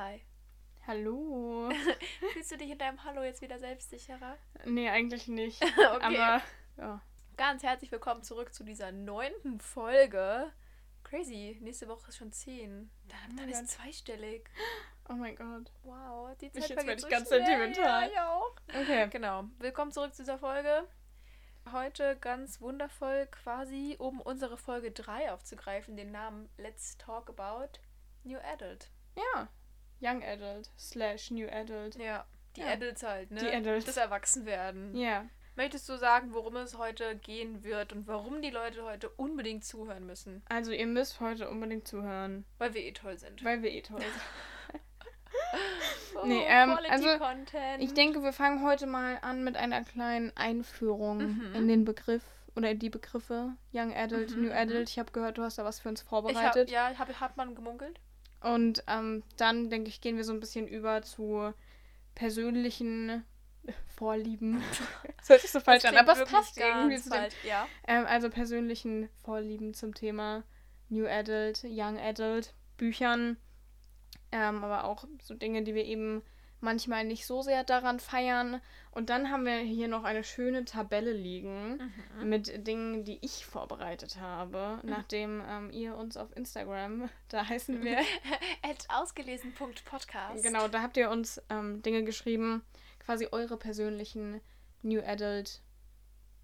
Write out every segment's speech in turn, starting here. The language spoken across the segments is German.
Hi. Hallo. Fühlst du dich in deinem Hallo jetzt wieder selbstsicherer? Nee, eigentlich nicht. okay. Aber ja. Ganz herzlich willkommen zurück zu dieser neunten Folge. Crazy, nächste Woche ist schon zehn. Dann, Oh dann mein ist Gott. zweistellig. Oh mein Gott. Wow, die Ich- Zeit jetzt vergeht werd ich so ganz schnell. sentimental. Ja, ich auch. Okay. Genau. Willkommen zurück zu dieser Folge. Heute ganz wundervoll quasi, um unsere Folge 3 aufzugreifen, den Namen Let's Talk About New Adult. Ja. Young Adult slash New Adult. Ja, die Ja. Adults halt, ne? Die Adults. Das Erwachsenwerden. Ja. Möchtest du sagen, worum es heute gehen wird und warum die Leute heute unbedingt zuhören müssen? Also ihr müsst heute unbedingt zuhören, Weil wir eh toll sind. weil wir eh toll sind. Oh, Nee, ähm, Quality also, Content. Ich denke, wir fangen heute mal an mit einer kleinen Einführung Mhm. in den Begriff oder in die Begriffe Young Adult, Mhm, New mhm. Adult. Ich habe gehört, du hast da was für uns ich hab, vorbereitet. ja, hab, hat man gemunkelt? Und ähm, dann, denke ich, gehen wir so ein bisschen über zu persönlichen Vorlieben. das hört sich so falsch an, aber es passt irgendwie zu dem. Ja. ähm, Also persönlichen Vorlieben zum Thema New Adult, Young Adult, Büchern. Ähm, aber auch so Dinge, die wir eben manchmal nicht so sehr daran feiern. Und dann haben wir hier noch eine schöne Tabelle liegen Mhm. mit Dingen, die ich vorbereitet habe, nachdem ähm, ihr uns auf Instagram, da heißen wir, ausgelesen.podcast. genau, da habt ihr uns ähm, Dinge geschrieben, quasi eure persönlichen New Adult.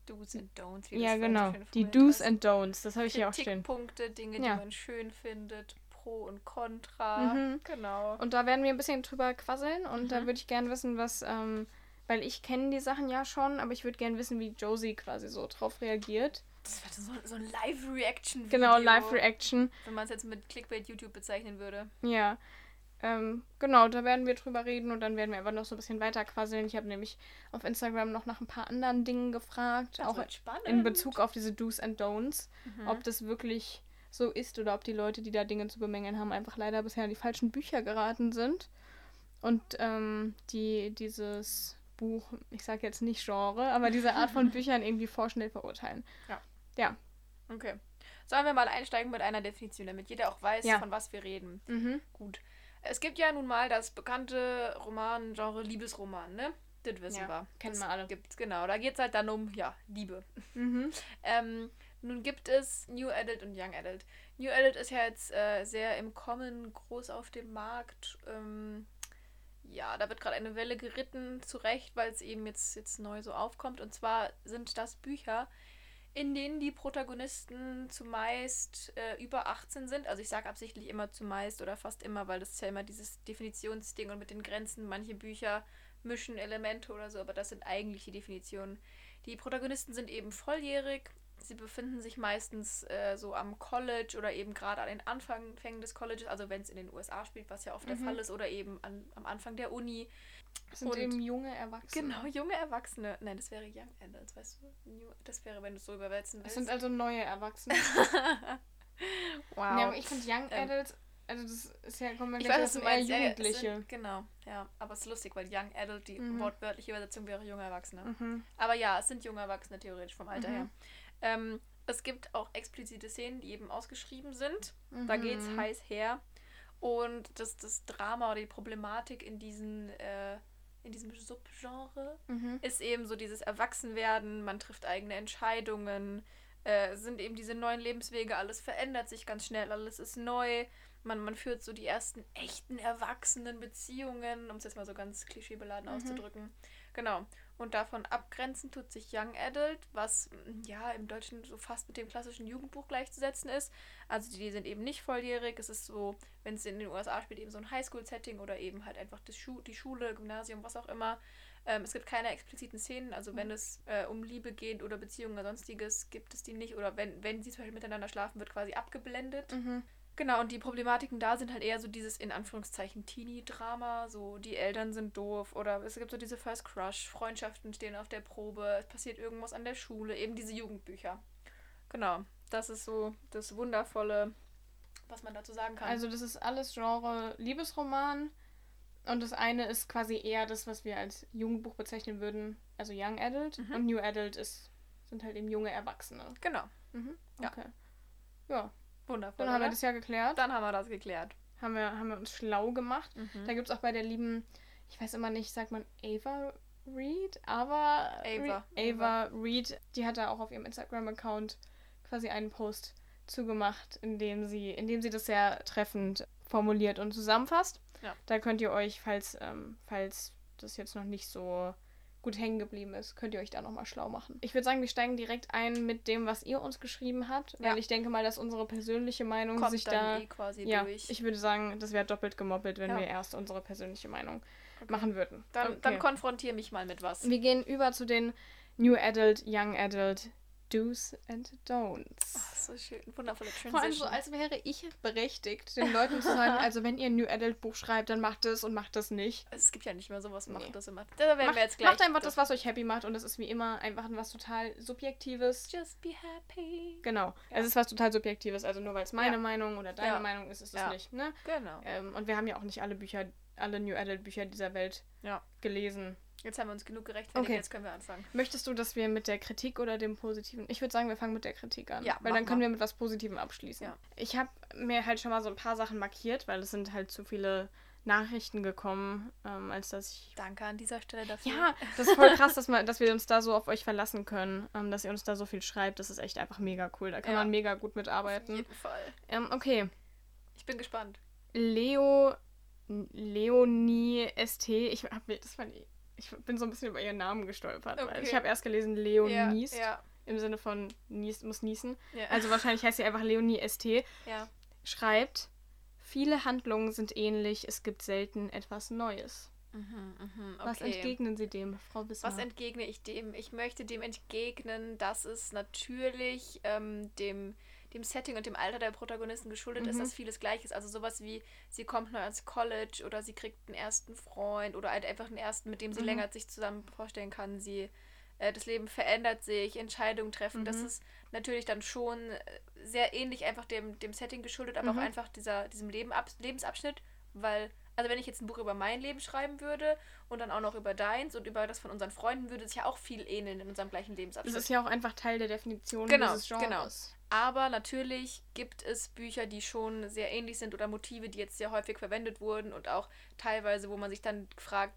Do's and Don'ts. wie Ja, genau. Die Do's hast. and Don'ts, das habe ich hier auch stehen. Kritikpunkte, Dinge, Ja. die man schön findet, Pro und Contra. Mhm. Genau. Und da werden wir ein bisschen drüber quasseln und da Mhm. würde ich gerne wissen, was, ähm, weil ich kenne die Sachen ja schon, aber ich würde gerne wissen, wie Josie quasi so drauf reagiert. Das wird so, so ein Live-Reaction. Genau, Live-Reaction. Wenn man es jetzt mit Clickbait YouTube bezeichnen würde. Ja. Ähm, genau, da werden wir drüber reden und dann werden wir einfach noch so ein bisschen weiter quasseln. Ich habe nämlich auf Instagram noch nach ein paar anderen Dingen gefragt, Das auch in Bezug auf diese Do's and Don'ts, Mhm. ob das wirklich so ist oder ob die Leute, die da Dinge zu bemängeln haben, einfach leider bisher in die falschen Bücher geraten sind. Und ähm, die dieses Buch, ich sage jetzt nicht Genre, aber diese Art von Büchern irgendwie vorschnell verurteilen. Okay. Sollen wir mal einsteigen mit einer Definition, damit jeder auch weiß, Ja. von was wir reden. Mhm. Gut. Es gibt ja nun mal das bekannte Roman-Genre Liebesroman, ne? Das wissen Ja, wir. kennen wir alle. Gibt's, genau. Da geht es halt dann um, ja, Liebe. Mhm. Ähm, nun gibt es New Adult und Young Adult. New Adult ist ja jetzt äh, sehr im Kommen, groß auf dem Markt. Ähm, ja, da wird gerade eine Welle geritten, zu Recht, weil es eben jetzt, jetzt neu so aufkommt. Und zwar sind das Bücher, in denen die Protagonisten zumeist äh, über 18 sind. Also ich sage absichtlich immer zumeist oder fast immer, weil das ist ja immer dieses Definitionsding und mit den Grenzen. Manche Bücher mischen Elemente oder so, aber das sind eigentlich die Definitionen. Die Protagonisten sind eben volljährig. Sie befinden sich meistens äh, so am College oder eben gerade an den Anfängen des Colleges, also wenn es in den USA spielt, was ja oft der Mhm. Fall ist, oder eben an, am Anfang der Uni. Das sind Und- eben junge Erwachsene. Genau, junge Erwachsene. Nein, das wäre Young Adults, weißt du? New, das wäre, wenn du es so übersetzen Es willst. sind also neue Erwachsene. wow. Ja, aber ich finde Young Ähm, Adults, also das ist ja, wir ich weiß, dazu, du eher es Jugendliche. Sind, genau, ja. Aber es ist lustig, weil Young Adult, die Mhm. wortwörtliche Übersetzung wäre junge Erwachsene. Mhm. Aber ja, es sind junge Erwachsene theoretisch vom Alter Mhm. her. Ähm, es gibt auch explizite Szenen, die eben ausgeschrieben sind. Da Mhm. geht's heiß her. Und das, das Drama oder die Problematik in diesen, äh, in diesem Subgenre Mhm. ist eben so dieses Erwachsenwerden, man trifft eigene Entscheidungen, äh, sind eben diese neuen Lebenswege, alles verändert sich ganz schnell, alles ist neu. Man, man führt so die ersten echten erwachsenen Beziehungen, um es jetzt mal so ganz klischeebeladen Mhm. auszudrücken. Genau. Und davon abgrenzen tut sich Young Adult, was mm, ja im Deutschen so fast mit dem klassischen Jugendbuch gleichzusetzen ist. Also die sind eben nicht volljährig. Es ist so, wenn es in den USA spielt, eben so ein Highschool-Setting oder eben halt einfach das Schu die Schule, Gymnasium, was auch immer. Ähm, es gibt keine expliziten Szenen, also wenn es äh, um Liebe geht oder Beziehungen oder sonstiges, gibt es die nicht. Oder wenn, wenn sie zum Beispiel miteinander schlafen, wird quasi abgeblendet. Mhm. Genau, und die Problematiken da sind halt eher so dieses in Anführungszeichen Teenie-Drama, so die Eltern sind doof oder es gibt so diese First Crush, Freundschaften stehen auf der Probe, es passiert irgendwas an der Schule, eben diese Jugendbücher. Genau, das ist so das Wundervolle, was man dazu sagen kann. Also das ist alles Genre Liebesroman und das eine ist quasi eher das, was wir als Jugendbuch bezeichnen würden, also Young Adult Mhm. und New Adult ist sind halt eben junge Erwachsene. genau, Mhm. Ja. Okay. Ja, wundervoll. dann haben wir oder? das ja geklärt. Dann haben wir das geklärt. haben wir, haben wir uns schlau gemacht. Mhm. Da gibt es auch bei der lieben, ich weiß immer nicht, sagt man Ava Reed? Aber Ava. Ava Reed, die hat da auch auf ihrem Instagram-Account quasi einen Post zugemacht, in dem sie, in dem sie das sehr treffend formuliert und zusammenfasst. Ja. Da könnt ihr euch, falls, ähm, falls das jetzt noch nicht so gut hängen geblieben ist, könnt ihr euch da nochmal schlau machen. Ich würde sagen, wir steigen direkt ein mit dem, was ihr uns geschrieben habt, weil Ja. ich denke mal, dass unsere persönliche Meinung Kommt sich da. eh quasi ja, durch. ich würde sagen, das wäre doppelt gemoppelt, wenn Ja. wir erst unsere persönliche Meinung Okay. machen würden. Dann, Okay. dann konfrontiere mich mal mit was. wir gehen über zu den New Adult, Young Adult Do's and Don'ts. Ach, so schön. Wundervolle Vor allem so, Transition. als wäre ich berechtigt, den Leuten zu sagen, also wenn ihr ein New Adult Buch schreibt, dann macht es und macht es nicht. es gibt ja nicht mehr sowas, macht Nee. das immer. Da werden Macht, wir jetzt gleich. macht einfach das, was euch happy macht und es ist wie immer einfach was total Subjektives. Just be happy. Genau, Ja. es ist was total Subjektives, also nur weil es meine Ja. Meinung oder deine Ja. Meinung ist, ist es nicht, ne? Genau. Ähm, und wir haben ja auch nicht alle Bücher, alle New Adult Bücher dieser Welt Ja. gelesen. Jetzt haben wir uns genug gerechtfertigt, Okay. jetzt können wir anfangen. Möchtest du, dass wir mit der Kritik oder dem Positiven? Ich würde sagen, wir fangen mit der Kritik an. Ja, weil dann können mal. wir mit was Positivem abschließen. Ja. Ich habe mir halt schon mal so ein paar Sachen markiert, weil es sind halt zu viele Nachrichten gekommen, ähm, als dass ich. Danke an dieser Stelle dafür. Ja, das ist voll krass, dass, man, dass wir uns da so auf euch verlassen können, ähm, dass ihr uns da so viel schreibt. Das ist echt einfach mega cool. Da kann Ja. man mega gut auf mitarbeiten. jeden Fall. Ähm, okay. Ich bin gespannt. Leo. Leonie ST. Ich, hab, mir- das fand ich, ich bin so ein bisschen über ihren Namen gestolpert. Okay. ich habe erst gelesen Leonies. Ja, ja, Im Sinne von nies, muss niesen. ja. Also wahrscheinlich heißt sie einfach Leonie ST. ja. Schreibt, viele Handlungen sind ähnlich, es gibt selten etwas Neues. Mhm, mhm, Was okay. entgegnen Sie dem, Frau Wismar? Was entgegne ich dem? Ich möchte dem entgegnen, dass es natürlich ähm, dem, dem Setting und dem Alter der Protagonisten geschuldet ist, Mhm. dass vieles gleich ist. Also sowas wie, sie kommt neu ans College oder sie kriegt einen ersten Freund oder halt einfach einen ersten, mit dem sie Mhm. länger sich zusammen vorstellen kann. Sie, äh, das Leben verändert sich, Entscheidungen treffen. Das Mhm. ist natürlich dann schon äh, sehr ähnlich einfach dem, dem Setting geschuldet, aber Mhm. auch einfach dieser, diesem Leben, Ab Lebensabschnitt, weil also wenn ich jetzt ein Buch über mein Leben schreiben würde und dann auch noch über deins und über das von unseren Freunden, würde es ja auch viel ähneln in unserem gleichen das Lebensabschnitt. ist ja auch einfach Teil der Definition Genau, dieses Genres. Aber natürlich gibt es Bücher, die schon sehr ähnlich sind oder Motive, die jetzt sehr häufig verwendet wurden und auch teilweise, wo man sich dann fragt,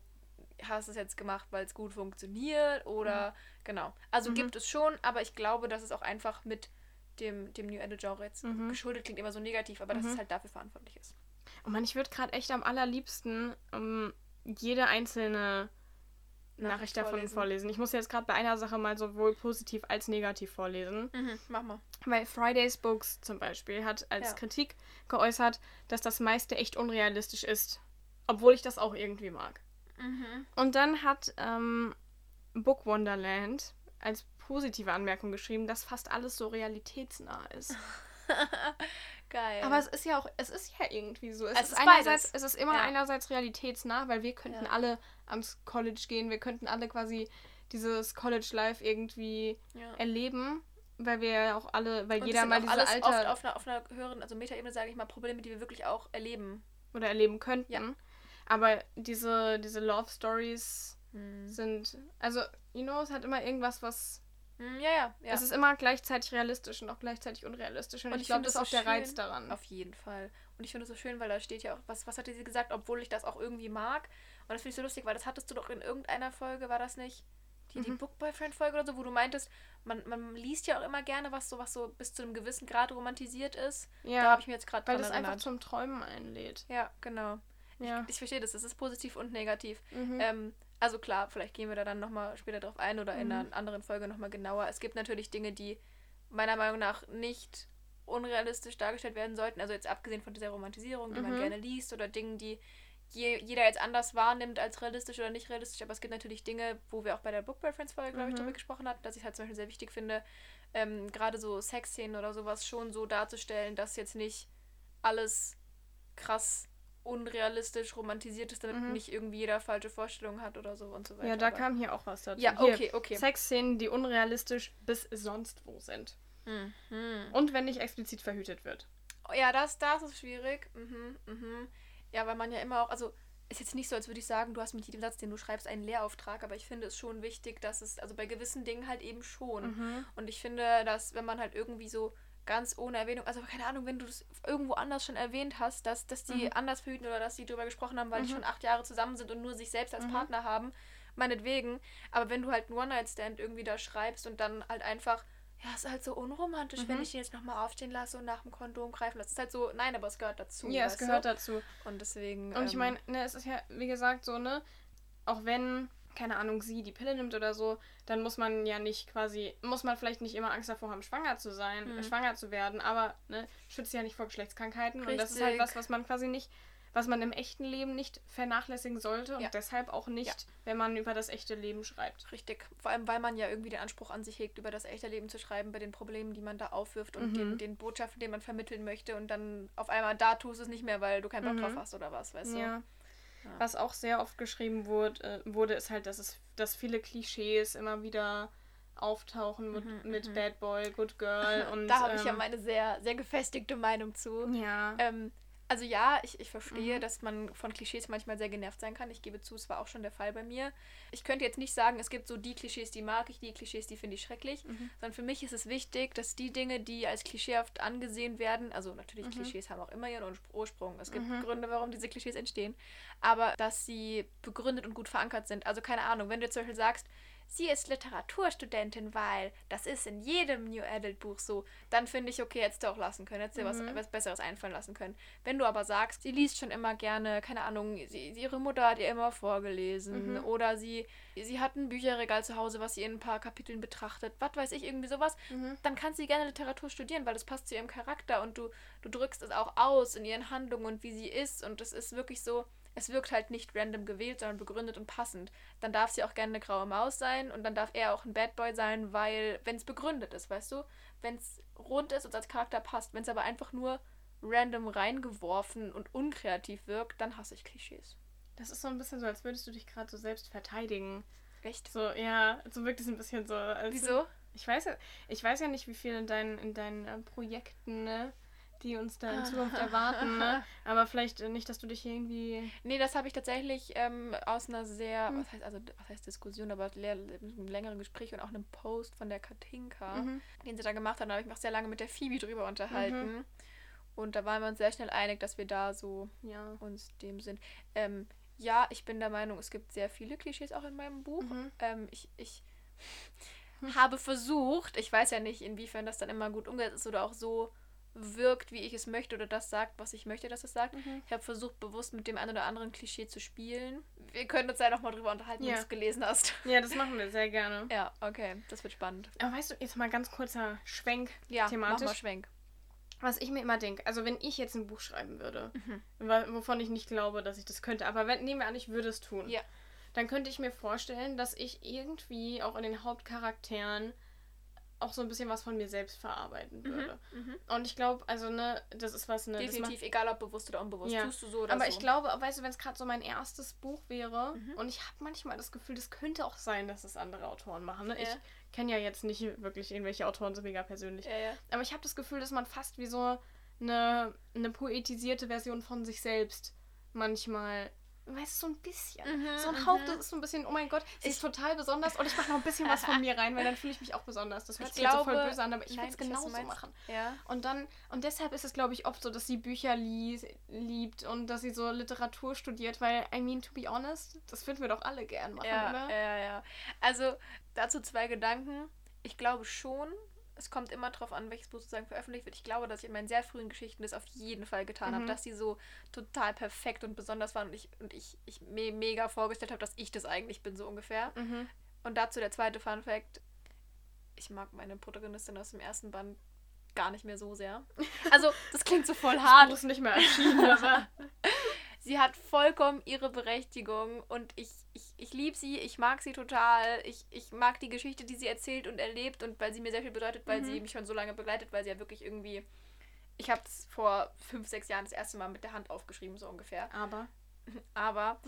hast du es jetzt gemacht, weil es gut funktioniert oder genau. Also Mhm. gibt es schon, aber ich glaube, dass es auch einfach mit dem, dem New Adult Genre jetzt Mhm. geschuldet klingt immer so negativ, aber dass Mhm. es halt dafür verantwortlich ist. Oh Mann, ich würde gerade echt am allerliebsten ähm, jede einzelne Nachricht, Nachricht davon vorlesen. vorlesen. Ich muss jetzt gerade bei einer Sache mal sowohl positiv als negativ vorlesen. Mhm, mach mal. Weil Fridays Books zum Beispiel hat als Ja. Kritik geäußert, dass das meiste echt unrealistisch ist. Obwohl ich das auch irgendwie mag. Mhm. Und dann hat ähm, Book Wonderland als positive Anmerkung geschrieben, dass fast alles so realitätsnah ist. Geil. Aber es ist ja auch, es ist ja irgendwie so. Es, Es ist, ist einerseits, es ist immer Ja. einerseits realitätsnah, weil wir könnten Ja. alle ans College gehen, wir könnten alle quasi dieses College Life irgendwie ja. erleben, weil wir ja auch alle, weil Und jeder mal diese alles Alter oft auf einer, auf einer höheren, also Metaebene sage ich mal, Probleme, die wir wirklich auch erleben. oder erleben könnten. Ja. Aber diese, diese Love Stories Hm. sind, also, you know, es hat immer irgendwas, was, Ja, ja, ja. es ist immer gleichzeitig realistisch und auch gleichzeitig unrealistisch. Und, Und ich ich glaube, das ist auch so der Reiz daran. Auf jeden Fall. Und ich finde es so schön, weil da steht ja auch, was, was hatte sie gesagt, obwohl ich das auch irgendwie mag. Und das finde ich so lustig, weil das hattest du doch in irgendeiner Folge, war das nicht? Die, die Mhm. Book Boyfriend-Folge oder so, wo du meintest, man, man liest ja auch immer gerne was so, was so bis zu einem gewissen Grad romantisiert ist. Da ja, habe ich mir jetzt gerade weil das einfach erinnert. zum Träumen einlädt. Ja, genau. Ja. Ich verstehe das, es ist positiv und negativ. Mhm. Ähm, also klar, vielleicht gehen wir da dann nochmal später drauf ein oder in Mhm. einer anderen Folge nochmal genauer. Es gibt natürlich Dinge, die meiner Meinung nach nicht unrealistisch dargestellt werden sollten. Also jetzt abgesehen von dieser Romantisierung, die man Mhm. gerne liest oder Dingen, die je, jeder jetzt anders wahrnimmt als realistisch oder nicht realistisch. Aber es gibt natürlich Dinge, wo wir auch bei der Book Reference Folge, glaube ich, Mhm. darüber gesprochen hatten, dass ich halt zum Beispiel sehr wichtig finde, ähm, gerade so Sexszenen oder sowas schon so darzustellen, dass jetzt nicht alles krass unrealistisch romantisiert ist, damit Mhm. nicht irgendwie jeder falsche Vorstellungen hat oder so und so weiter. ja, da Aber- kam hier auch was dazu. Ja, Hier, okay, okay. Sexszenen, die unrealistisch bis sonst wo sind. Mhm. Und wenn nicht explizit verhütet wird. Ja, das, das ist schwierig. Mhm, mhm. Ja, weil man ja immer auch, also ist jetzt nicht so, als würde ich sagen, du hast mit jedem Satz, den du schreibst, einen Lehrauftrag, aber ich finde es schon wichtig, dass es, also bei gewissen Dingen halt eben schon. Mhm. Und ich finde, dass wenn man halt irgendwie so ganz ohne Erwähnung, also keine Ahnung, wenn du das irgendwo anders schon erwähnt hast, dass, dass die Mhm. anders verhüten oder dass die darüber gesprochen haben, weil die Mhm. schon acht Jahre zusammen sind und nur sich selbst als Mhm. Partner haben, meinetwegen. Aber wenn du halt einen One-Night-Stand irgendwie da schreibst und dann halt einfach, ja, ist halt so unromantisch, wenn Mhm. ich den jetzt nochmal aufstehen lasse und nach dem Kondom greifen lasse. ist halt so, nein, aber es gehört dazu. ja, es gehört du? dazu. Und deswegen. Und ich ähm, meine, ne, es ist ja, wie gesagt, so, ne, auch wenn, keine Ahnung, sie die Pille nimmt oder so, dann muss man ja nicht quasi, muss man vielleicht nicht immer Angst davor haben, schwanger zu sein, Mhm. äh, schwanger zu werden, aber, ne, schützt ja nicht vor Geschlechtskrankheiten. Und das ist halt Richtig. was, was man quasi nicht, was man im echten Leben nicht vernachlässigen sollte und Ja. deshalb auch nicht, wenn man über das echte Leben schreibt. Richtig. Vor allem, weil man ja irgendwie den Anspruch an sich hegt, über das echte Leben zu schreiben, bei den Problemen, die man da aufwirft und Mhm. den, den Botschaften, die man vermitteln möchte. Und dann auf einmal da tust du es nicht mehr, weil du keinen Bock Mhm. drauf hast oder was, weißt du? Ja. Ja. Was auch sehr oft geschrieben wurde, äh, wurde ist halt, dass es, dass viele Klischees immer wieder auftauchen mit, Mhm, mit mhm. Bad Boy, Good Girl und da habe ich ja ähm, meine sehr, sehr gefestigte Meinung zu. ja. Ähm, also ja, ich, ich verstehe, Mhm. dass man von Klischees manchmal sehr genervt sein kann. Ich gebe zu, es war auch schon der Fall bei mir. Ich könnte jetzt nicht sagen, es gibt so die Klischees, die mag ich, die Klischees, die finde ich schrecklich. Mhm. Sondern für mich ist es wichtig, dass die Dinge, die als klischeehaft angesehen werden, also natürlich Mhm. Klischees haben auch immer ihren Urspr- Ursprung. Es gibt Mhm. Gründe, warum diese Klischees entstehen. Aber dass sie begründet und gut verankert sind. Also keine Ahnung, wenn du zum Beispiel sagst, sie ist Literaturstudentin, weil das ist in jedem New Adult Buch so, dann finde ich, okay, hättest du auch lassen können, hättest dir was, Mhm. was Besseres einfallen lassen können. Wenn du aber sagst, sie liest schon immer gerne, keine Ahnung, sie, ihre Mutter hat ihr immer vorgelesen Mhm. oder sie, sie hat ein Bücherregal zu Hause, was sie in ein paar Kapiteln betrachtet, was weiß ich, irgendwie sowas, Mhm. dann kann sie gerne Literatur studieren, weil das passt zu ihrem Charakter und du, du drückst es auch aus in ihren Handlungen und wie sie ist und es ist wirklich so, es wirkt halt nicht random gewählt, sondern begründet und passend. Dann darf sie auch gerne eine graue Maus sein und dann darf er auch ein Bad Boy sein, weil, wenn es begründet ist, weißt du, wenn es rund ist und als Charakter passt, wenn es aber einfach nur random reingeworfen und unkreativ wirkt, dann hasse ich Klischees. Das ist so ein bisschen so, als würdest du dich gerade so selbst verteidigen. Echt? So, ja, so wirkt es ein bisschen so. Als Wieso? Ich weiß ja, ich weiß ja nicht, wie viel in deinen, in deinen äh, Projekten, ne, die uns da in Zukunft erwarten, ne? Aber vielleicht äh, nicht, dass du dich irgendwie. Nee, das habe ich tatsächlich ähm, aus einer sehr, Hm. was heißt also, was heißt Diskussion, aber einem längeren Gespräch und auch einem Post von der Katinka, Mhm. den sie da gemacht hat, da habe ich mich auch sehr lange mit der Phoebe drüber unterhalten. Und da waren wir uns sehr schnell einig, dass wir da so Ja. uns dem sind. Ähm, ja, ich bin der Meinung, es gibt sehr viele Klischees auch in meinem Buch. Mhm. Ähm, ich ich habe versucht, ich weiß ja nicht, inwiefern das dann immer gut umgesetzt ist oder auch so wirkt, wie ich es möchte oder das sagt, was ich möchte, dass es sagt. Mhm. Ich habe versucht, bewusst mit dem einen oder anderen Klischee zu spielen. Wir können uns ja nochmal drüber unterhalten, wenn Ja. du es gelesen hast. Ja, das machen wir sehr gerne. Ja, okay, das wird spannend. Aber weißt du, jetzt mal ganz kurzer Schwenk Ja, thematisch. mach mal Schwenk. Was ich mir immer denke, also wenn ich jetzt ein Buch schreiben würde, Mhm. wovon ich nicht glaube, dass ich das könnte, aber wenn, nehmen wir an, ich würde es tun, Ja. dann könnte ich mir vorstellen, dass ich irgendwie auch in den Hauptcharakteren auch so ein bisschen was von mir selbst verarbeiten würde. Mhm. Und ich glaube, also ne, das ist was, ne, Definitiv, egal ob bewusst oder unbewusst. Ja. Tust du so oder aber so. ich glaube, weißt du, wenn es gerade so mein erstes Buch wäre Mhm. und ich habe manchmal das Gefühl, das könnte auch sein, dass es andere Autoren machen. Ne? Ja. Ich kenne ja jetzt nicht wirklich irgendwelche Autoren so mega persönlich. Ja. Aber ich habe das Gefühl, dass man fast wie so eine, eine poetisierte Version von sich selbst manchmal, weißt du, so ein bisschen. Mhm, so ein Hauch, mhm. das ist so ein bisschen, oh mein Gott, sie ist total besonders und ich mache noch ein bisschen was von mir rein, weil dann fühle ich mich auch besonders. Das hört Ich sich jetzt so voll böse an, aber ich würde es genauso machen. Ja. Und dann, und deshalb ist es, glaube ich, oft so, dass sie Bücher lies, liebt und dass sie so Literatur studiert, weil, I mean, to be honest, das würden wir doch alle gern machen, Ja, oder? ja, ja. Also dazu zwei Gedanken. Ich glaube schon, es kommt immer drauf an, welches Buch sozusagen veröffentlicht wird. Ich glaube, dass ich in meinen sehr frühen Geschichten das auf jeden Fall getan habe, Mhm. dass die so total perfekt und besonders waren und ich, und ich, ich mir mega vorgestellt habe, dass ich das eigentlich bin, so ungefähr. Mhm. Und dazu der zweite Fun Fact. Ich mag meine Protagonistin aus dem ersten Band gar nicht mehr so sehr. Also, das klingt so voll Das hart. Buch ist nicht mehr erschienen, aber Sie hat vollkommen ihre Berechtigung und ich, ich, ich liebe sie, ich mag sie total. Ich, ich mag die Geschichte, die sie erzählt und erlebt und weil sie mir sehr viel bedeutet, weil Mhm. sie mich schon so lange begleitet, weil sie ja wirklich irgendwie. Ich habe es vor fünf, sechs Jahren das erste Mal mit der Hand aufgeschrieben, so ungefähr. aber Aber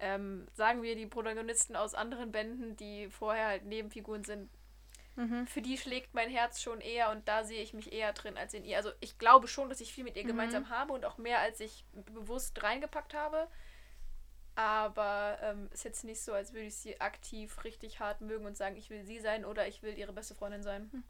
ähm, sagen wir, die Protagonisten aus anderen Bänden, die vorher halt Nebenfiguren sind, mhm. für die schlägt mein Herz schon eher und da sehe ich mich eher drin als in ihr. Also ich glaube schon, dass ich viel mit ihr Mhm. gemeinsam habe und auch mehr, als ich bewusst reingepackt habe. Aber ähm, ist jetzt nicht so, als würde ich sie aktiv richtig hart mögen und sagen, ich will sie sein oder ich will ihre beste Freundin sein.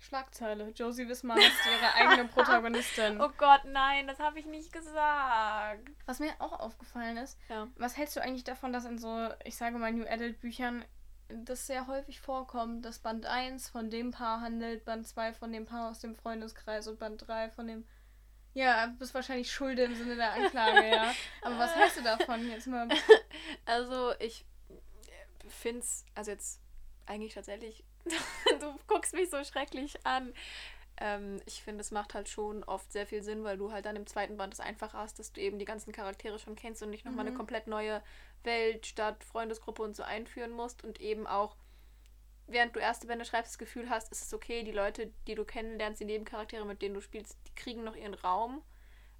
Schlagzeile. Josie Wismar ist ihre eigene Protagonistin. Oh Gott, nein, das habe ich nicht gesagt. Was mir auch aufgefallen ist, Ja. was hältst du eigentlich davon, dass in so, ich sage mal, New Adult Büchern das sehr häufig vorkommt, dass Band 1 von dem Paar handelt, Band 2 von dem Paar aus dem Freundeskreis und Band 3 von dem. Ja, du bist wahrscheinlich schulde im Sinne der Anklage, ja. Aber was hältst du davon jetzt mal? Also, ich finde es, also jetzt eigentlich tatsächlich, du guckst mich so schrecklich an. Ähm, ich finde, es macht halt schon oft sehr viel Sinn, weil du halt dann im zweiten Band es einfach hast, dass du eben die ganzen Charaktere schon kennst und nicht nochmal eine Mhm. komplett neue Welt, Stadt, Freundesgruppe und so einführen musst und eben auch, während du erste Bände schreibst, das Gefühl hast, es ist okay, die Leute, die du kennenlernst, die Nebencharaktere, mit denen du spielst, die kriegen noch ihren Raum.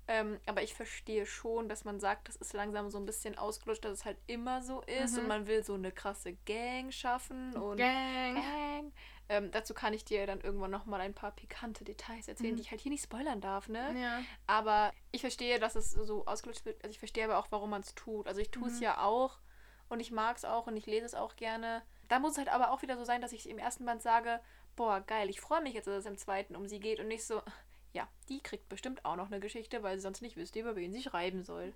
Ähm, aber ich verstehe schon, dass man sagt, das ist langsam so ein bisschen ausgelutscht, dass es halt immer so ist Mhm. und man will so eine krasse Gang schaffen und Gang. Gang. Ähm, dazu kann ich dir dann irgendwann nochmal ein paar pikante Details erzählen, Mhm. die ich halt hier nicht spoilern darf, ne? Ja. Aber ich verstehe, dass es so ausgelutscht wird. Also ich verstehe aber auch, warum man es tut. Also ich tue es Mhm. ja auch und ich mag es auch und ich lese es auch gerne. Da muss es halt aber auch wieder so sein, dass ich im ersten Band sage, boah, geil, ich freue mich jetzt, dass es im zweiten um sie geht und nicht so, ja, die kriegt bestimmt auch noch eine Geschichte, weil sie sonst nicht wüsste, über wen sie schreiben soll.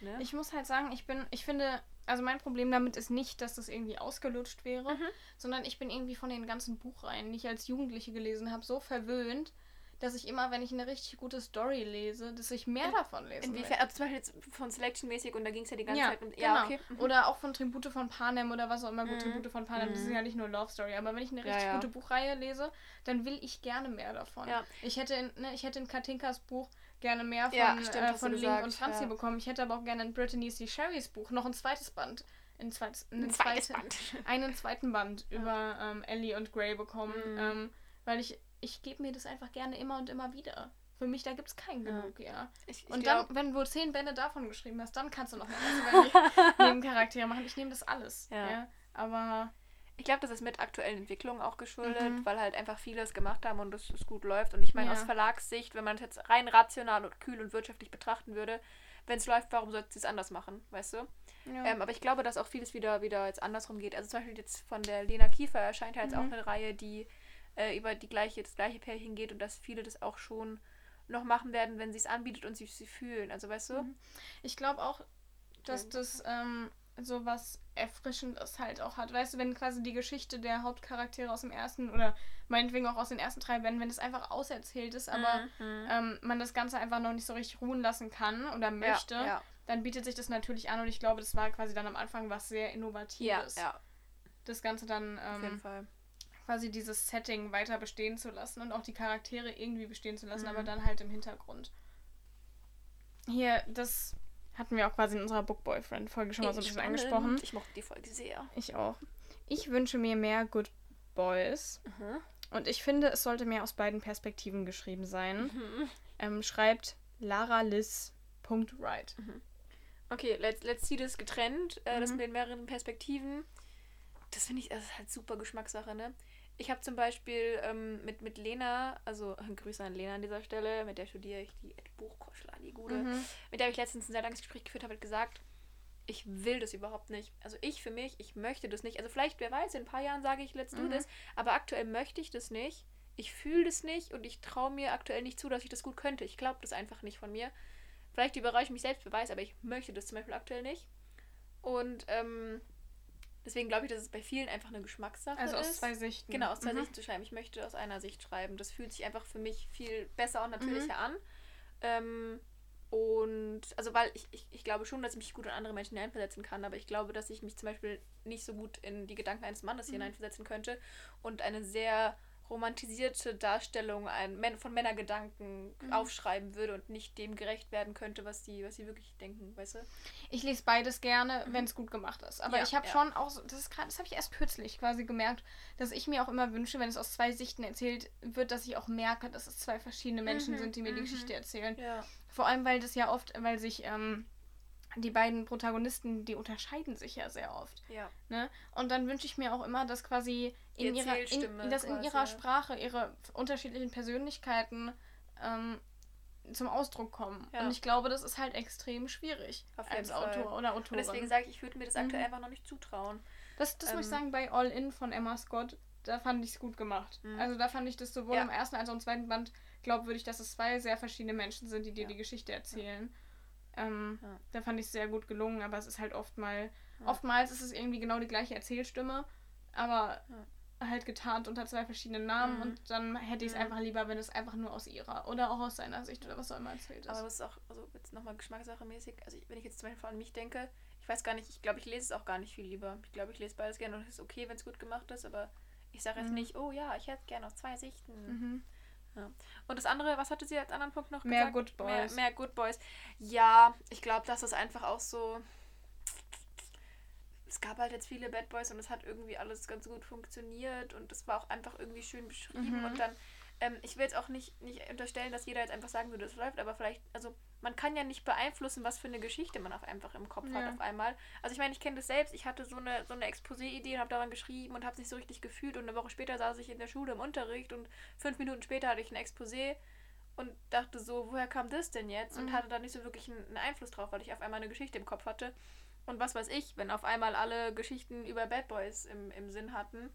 Ne? Ich muss halt sagen, ich bin, ich finde, also mein Problem damit ist nicht, dass das irgendwie ausgelutscht wäre, Mhm. sondern ich bin irgendwie von den ganzen Buchreihen, die ich als Jugendliche gelesen habe, so verwöhnt, dass ich immer, wenn ich eine richtig gute Story lese, dass ich mehr In- davon lesen Inwiefern, also zum Beispiel jetzt von Selection-mäßig und da ging es ja die ganze Ja, Zeit um. genau. Ja, okay. mhm. Oder auch von Tribute von Panem oder was auch immer. Gut, Mhm. Tribute von Panem, das ist Mhm. ja nicht nur Love Story. Aber wenn ich eine Ja, richtig ja. gute Buchreihe lese, dann will ich gerne mehr davon. Ja. Ich, hätte in, ne, ich hätte in Katinkas Buch gerne mehr von, Ja, stimmt, äh, von Link gesagt, und Franzi ja. bekommen. Ich hätte aber auch gerne in Brittany C. Sherrys Buch noch ein zweites Band. Ein zweites, Ein zweites zweite- Band. einen zweiten Band Ja. über ähm, Ellie und Grey bekommen. Mhm. Ähm, weil ich, ich gebe mir das einfach gerne immer und immer wieder. Für mich, da gibt es kein Ja. genug, ja. Ich, ich Und glaub- dann, wenn du zehn Bände davon geschrieben hast, dann kannst du noch über die Nebencharaktere machen. Ich nehme das alles. Ja. Aber Ich glaube, das ist mit aktuellen Entwicklungen auch geschuldet, Mhm. weil halt einfach vieles gemacht haben und es es gut läuft. Und ich meine, Ja. aus Verlagssicht, wenn man es jetzt rein rational und kühl und wirtschaftlich betrachten würde, wenn es läuft, warum sollte sie es anders machen, weißt du? ja. Ähm, aber ich glaube, dass auch vieles wieder, wieder jetzt andersrum geht. Also zum Beispiel jetzt von der Lena Kiefer erscheint ja jetzt auch Mhm. eine Reihe, die äh, über die gleiche, das gleiche Pärchen geht und dass viele das auch schon noch machen werden, wenn sie es anbietet und sie sie fühlen. Also weißt du? Mhm. ich glaube auch, dass das ähm, so was Erfrischendes halt auch hat. Weißt du, wenn quasi die Geschichte der Hauptcharaktere aus dem ersten oder meinetwegen auch aus den ersten drei Bänden, wenn das einfach auserzählt ist, aber Mhm. ähm, man das Ganze einfach noch nicht so richtig ruhen lassen kann oder möchte, Ja, ja, dann bietet sich das natürlich an und ich glaube, das war quasi dann am Anfang was sehr Innovatives. ja Das Ganze dann ähm, quasi dieses Setting weiter bestehen zu lassen und auch die Charaktere irgendwie bestehen zu lassen, Mhm. aber dann halt im Hintergrund. Hier, das hatten wir auch quasi in unserer Book Boyfriend Folge schon mal so ein bisschen Spannend. angesprochen. Ich mochte die Folge sehr. Ich auch. Ich wünsche mir mehr Good Boys Mhm. und ich finde, es sollte mehr aus beiden Perspektiven geschrieben sein. Mhm. Ähm, schreibt Lara Liz. Right. Okay, let's, let's see das getrennt, äh, das Mhm. mit den mehreren Perspektiven. Das finde ich, das ist halt super Geschmackssache, ne? Ich habe zum Beispiel ähm, mit, mit Lena, also Grüße an Lena an dieser Stelle, mit der studiere ich die Buchkoschler, die gute, Mhm. mit der ich letztens ein sehr langes Gespräch geführt habe, hat gesagt, ich will das überhaupt nicht. Also ich für mich, ich möchte das nicht. Also vielleicht, wer weiß, in ein paar Jahren sage ich, let's do Mhm. this, aber aktuell möchte ich das nicht. Ich fühle das nicht und ich traue mir aktuell nicht zu, dass ich das gut könnte. Ich glaube das einfach nicht von mir. Vielleicht überrasche ich mich selbst, wer weiß, aber ich möchte das zum Beispiel aktuell nicht. Und ähm, deswegen glaube ich, dass es bei vielen einfach eine Geschmackssache Also ist. aus zwei Sichten. Genau, aus zwei Mhm. Sichten zu schreiben. Ich möchte aus einer Sicht schreiben. Das fühlt sich einfach für mich viel besser und Mhm. natürlicher an. Ähm, und also weil ich, ich, ich glaube schon, dass ich mich gut in andere Menschen hineinversetzen kann, aber ich glaube, dass ich mich zum Beispiel nicht so gut in die Gedanken eines Mannes Mhm. hineinversetzen könnte und eine sehr romantisierte Darstellung ein, von Männergedanken Mhm. aufschreiben würde und nicht dem gerecht werden könnte, was die, was sie wirklich denken, weißt du? Ich lese beides gerne, wenn es gut gemacht ist. Aber Ja, ich habe ja. schon auch, so, das ist das habe ich erst kürzlich quasi gemerkt, dass ich mir auch immer wünsche, wenn es aus zwei Sichten erzählt wird, dass ich auch merke, dass es zwei verschiedene Menschen Mhm, sind, die mir die mhm. Geschichte erzählen. Ja. Vor allem, weil das ja oft, weil sich ähm, die beiden Protagonisten, die unterscheiden sich ja sehr oft. Ja. Ne? Und dann wünsche ich mir auch immer, dass quasi in ihrer, in, dass in quasi, ihrer. Sprache ihre unterschiedlichen Persönlichkeiten ähm, zum Ausdruck kommen. Ja. Und ich glaube, das ist halt extrem schwierig als Fall. Autor oder Und Autorin. deswegen sage ich, ich würde mir das aktuell Mhm. einfach noch nicht zutrauen. das das muss ich ähm, sagen, bei All In von Emma Scott da fand ich es gut gemacht. Mhm. Also da fand ich das sowohl ja. im ersten als auch im zweiten Band glaubwürdig, dass es zwei sehr verschiedene Menschen sind, die dir ja. die Geschichte erzählen. Ja. Ähm, da fand ich es sehr gut gelungen, aber es ist halt oft mal, oftmals ist es irgendwie genau die gleiche Erzählstimme, aber halt getarnt unter zwei verschiedenen Namen mhm. und dann hätte ich es mhm. einfach lieber, wenn es einfach nur aus ihrer oder auch aus seiner Sicht oder was auch immer erzählt ist. Aber das ist auch, also jetzt nochmal Geschmackssache mäßig, also wenn ich jetzt zum Beispiel an mich denke, ich weiß gar nicht, ich glaube, ich lese es auch gar nicht viel lieber. Ich glaube, ich lese beides gerne und es ist okay, wenn es gut gemacht ist, aber ich sage jetzt mhm. nicht, oh ja, ich hätte gerne aus zwei Sichten. Mhm. Ja. Und das andere, was hatte sie als anderen Punkt noch mehr gesagt? Good Boys. Mehr, mehr Good Boys. Ja, ich glaube, dass das einfach auch so. Es gab halt jetzt viele Bad Boys und es hat irgendwie alles ganz gut funktioniert und es war auch einfach irgendwie schön beschrieben mhm. und dann ähm, ich will jetzt auch nicht, nicht unterstellen, dass jeder jetzt einfach sagen würde, es läuft, aber vielleicht, also man kann ja nicht beeinflussen, was für eine Geschichte man auf einfach im Kopf ja. hat auf einmal. Also ich meine, ich kenne das selbst. Ich hatte so eine, so eine Exposé-Idee und habe daran geschrieben und habe es nicht so richtig gefühlt. Und eine Woche später saß ich in der Schule im Unterricht und fünf Minuten später hatte ich ein Exposé und dachte so, woher kam das denn jetzt? Und mhm. hatte da nicht so wirklich einen, einen Einfluss drauf, weil ich auf einmal eine Geschichte im Kopf hatte. Und was weiß ich, wenn auf einmal alle Geschichten über Bad Boys im, im Sinn hatten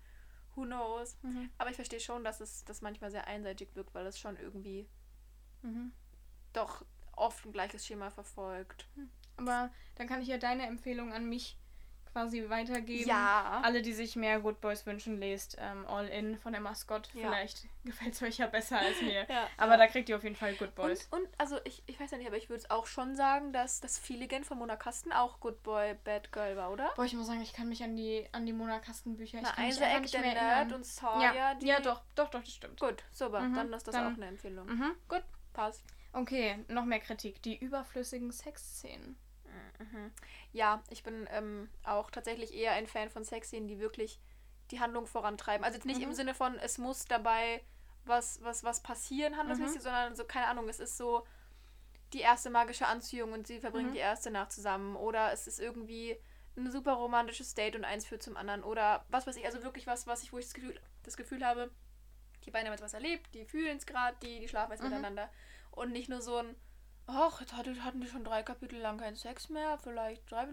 who knows. Mhm. Aber ich verstehe schon, dass es das manchmal sehr einseitig wirkt, weil es schon irgendwie mhm. doch oft ein gleiches Schema verfolgt. Hm. Aber dann kann ich ja deine Empfehlung an mich quasi weitergeben. Ja. Alle, die sich mehr Good Boys wünschen, lest ähm, All In von Emma Scott. Ja. Vielleicht gefällt es euch ja besser als mir. ja. Aber da kriegt ihr auf jeden Fall Good Boys. Und, und also ich, ich weiß ja nicht, aber ich würde es auch schon sagen, dass das Feeligan von Mona Kasten auch Good Boy, Bad Girl war, oder? Boah, ich muss sagen, ich kann mich an die, an die Mona Kasten Bücher Na, ich kann mich der Nerd erinnern. und Sawyer. Ja, die... ja, doch, doch, doch, das stimmt. Gut, super. Mhm. Dann ist das dann, auch eine Empfehlung. Mhm. Gut, passt. Okay, noch mehr Kritik. Die überflüssigen Sexszenen. Mhm. Ja, ich bin ähm, auch tatsächlich eher ein Fan von Sexszenen, die wirklich die Handlung vorantreiben. Also jetzt nicht mhm. im Sinne von, es muss dabei was, was, was passieren, handelsmäßig, mhm. sondern so, keine Ahnung, es ist so die erste magische Anziehung und sie verbringen mhm. die erste Nacht zusammen. Oder es ist irgendwie ein super romantisches Date und eins führt zum anderen. Oder was weiß ich, also wirklich was, was ich, wo ich das Gefühl, das Gefühl habe, die beiden haben jetzt was erlebt, die fühlen es gerade, die, die schlafen jetzt mhm. miteinander. Und nicht nur so ein, Ach, jetzt hatten die schon drei Kapitel lang keinen Sex mehr. Vielleicht drei.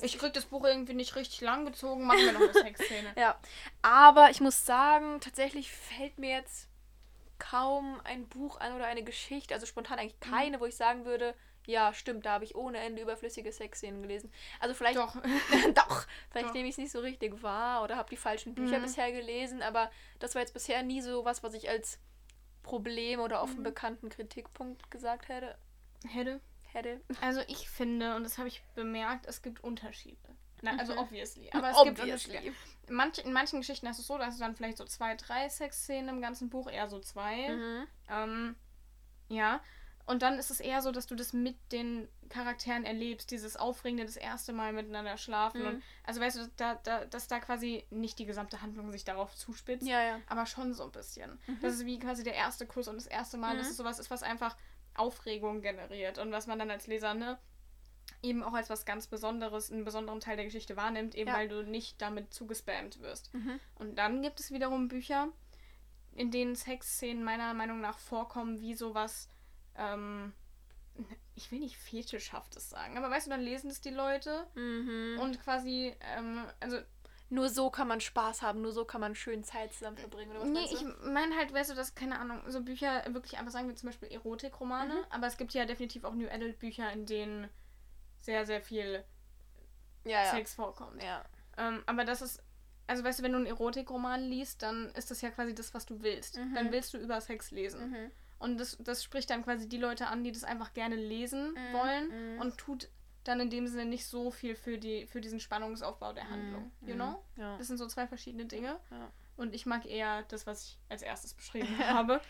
Ich krieg das Buch irgendwie nicht richtig lang gezogen. Machen wir noch eine Sexszene. ja. Aber ich muss sagen, tatsächlich fällt mir jetzt kaum ein Buch an oder eine Geschichte, also spontan eigentlich mhm. keine, mhm. wo ich sagen würde, ja, stimmt, da habe ich ohne Ende überflüssige Sexszenen gelesen. Also vielleicht. Doch. doch. Vielleicht doch. nehme ich es nicht so richtig wahr oder habe die falschen Bücher mhm. bisher gelesen, aber das war jetzt bisher nie so was, was ich als Problem oder offen mhm. bekannten Kritikpunkt gesagt hätte. Hätte. Hätte. Also ich finde, und das habe ich bemerkt, es gibt Unterschiede. Na, also mhm. obviously. Aber es obviously. gibt Unterschiede. Manch, in manchen Geschichten hast du es so, dass du dann vielleicht so zwei, drei Sexszenen im ganzen Buch, eher so zwei. Mhm. Ähm, ja. Und dann ist es eher so, dass du das mit den Charakteren erlebst, dieses Aufregende, das erste Mal miteinander schlafen. Mhm. Und, also weißt du, da, da, dass da quasi nicht die gesamte Handlung sich darauf zuspitzt, ja, ja. aber schon so ein bisschen. Mhm. Das ist wie quasi der erste Kuss und das erste Mal, mhm. dass es sowas ist, was einfach Aufregung generiert und was man dann als Leser, ne, eben auch als was ganz Besonderes, einen besonderen Teil der Geschichte wahrnimmt, eben ja. weil du nicht damit zugespammt wirst. Mhm. Und dann gibt es wiederum Bücher, in denen Sexszenen meiner Meinung nach vorkommen, wie sowas, ähm, ich will nicht fetischhaftes sagen, aber weißt du, dann lesen es die Leute mhm. und quasi, ähm, also nur so kann man Spaß haben, nur so kann man schön Zeit zusammen verbringen. Oder was nee, ich meine halt, weißt du, dass, keine Ahnung, so Bücher wirklich einfach sagen, wie zum Beispiel Erotikromane, mhm. aber es gibt ja definitiv auch New Adult Bücher, in denen sehr, sehr viel ja, Sex ja. vorkommt. Ja. Ähm, aber das ist, also weißt du, wenn du einen Erotikroman liest, dann ist das ja quasi das, was du willst. Mhm. Dann willst du über Sex lesen. Mhm. Und das, das spricht dann quasi die Leute an, die das einfach gerne lesen mhm. wollen mhm. und tut dann in dem Sinne nicht so viel für, die, für diesen Spannungsaufbau der Handlung. Mm, you know? Ja. Das sind so zwei verschiedene Dinge. Ja. Und ich mag eher das, was ich als erstes beschrieben habe.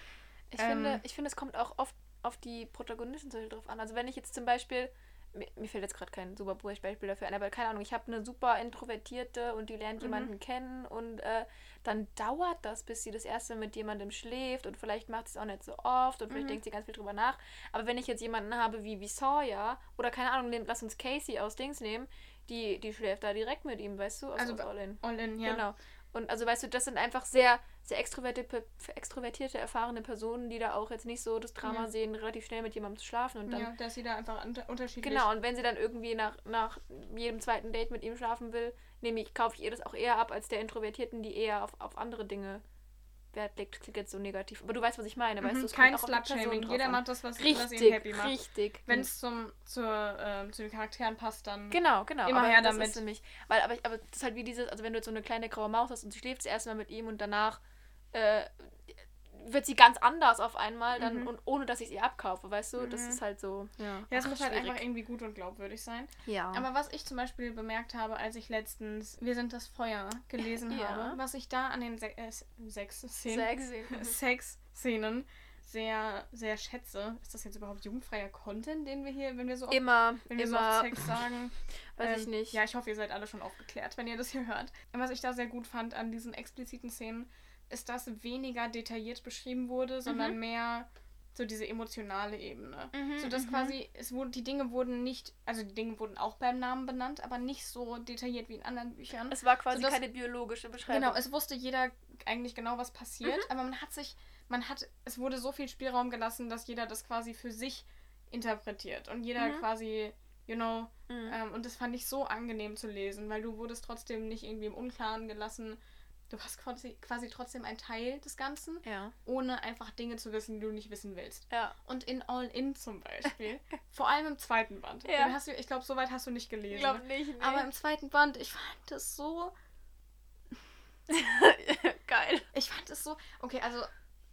Ich, ähm, finde, ich finde, es kommt auch oft auf die Protagonisten so drauf an. Also wenn ich jetzt zum Beispiel mir, fällt jetzt gerade kein super Beispiel dafür ein, aber keine Ahnung, ich habe eine super Introvertierte und die lernt mhm. jemanden kennen und äh, dann dauert das, bis sie das erste Mal mit jemandem schläft und vielleicht macht sie es auch nicht so oft und vielleicht mhm. denkt sie ganz viel drüber nach. Aber wenn ich jetzt jemanden habe wie, wie Sawyer oder keine Ahnung, nehm, lass uns Casey aus Dings nehmen, die, die schläft da direkt mit ihm, weißt du? Aus, also aus All In. All In, ja. Genau. Und also weißt du, das sind einfach sehr, sehr extrovertierte, extrovertierte, erfahrene Personen, die da auch jetzt nicht so das Drama Ja. sehen, relativ schnell mit jemandem zu schlafen und dann. ja, dass sie da einfach unter unterschiedlich. Genau, und wenn sie dann irgendwie nach, nach jedem zweiten Date mit ihm schlafen will, nehme ich, kaufe ich ihr das auch eher ab als der Introvertierten, die eher auf, auf andere Dinge Wert legt. Das klingt jetzt so negativ. Aber du weißt, was ich meine, weißt du? Mhm, es kein Slut-Shaming. Jeder macht das, was, was Richtig, ihn happy macht. richtig. Wenn es zum zur, ähm, zu den Charakteren passt, dann. Genau, genau. Immer aber her das damit. Ist nämlich, weil, aber, aber das ist halt wie dieses, also wenn du jetzt so eine kleine graue Maus hast und sie schläft das erste Mal mit ihm und danach äh, wird sie ganz anders auf einmal, dann Mhm. und ohne dass ich sie abkaufe, weißt du? Das Mhm. ist halt so. Ja, Ja, es Ach, muss halt einfach irgendwie gut und glaubwürdig sein. Ja. Aber was ich zum Beispiel bemerkt habe, als ich letztens Wir sind das Feuer gelesen Ja. habe, was ich da an den Se äh, sechs Szenen, Sexy. Sex-Szenen sehr, sehr schätze. Ist das jetzt überhaupt jugendfreier Content, den wir hier, wenn wir so oft, Immer, wenn wir so oft immer. Sex sagen? Weiß ich Ähm, nicht. Ja, ich hoffe, ihr seid alle schon aufgeklärt, wenn ihr das hier hört. Und was ich da sehr gut fand an diesen expliziten Szenen, ist, dass weniger detailliert beschrieben wurde, sondern mehr so diese emotionale Ebene. Mhm, so dass mhm. quasi, es wurde, die Dinge wurden nicht, also die Dinge wurden auch beim Namen benannt, aber nicht so detailliert wie in anderen Büchern. Es war quasi Sodass- keine biologische Beschreibung. Genau, es wusste jeder eigentlich genau, was passiert, Mhm. aber man hat sich, man hat, es wurde so viel Spielraum gelassen, dass jeder das quasi für sich interpretiert und jeder Mhm. quasi, you know, Mhm. ähm, und das fand ich so angenehm zu lesen, weil du wurdest trotzdem nicht irgendwie im Unklaren gelassen. Du hast quasi, quasi trotzdem ein Teil des Ganzen, ja. ohne einfach Dinge zu wissen, die du nicht wissen willst. Ja. Und in All In zum Beispiel, vor allem im zweiten Band. Ja. Hast du, ich glaube, so weit hast du nicht gelesen. Ich glaube nicht. Nee. Aber im zweiten Band, ich fand das so Geil. Ich fand es so. Okay, also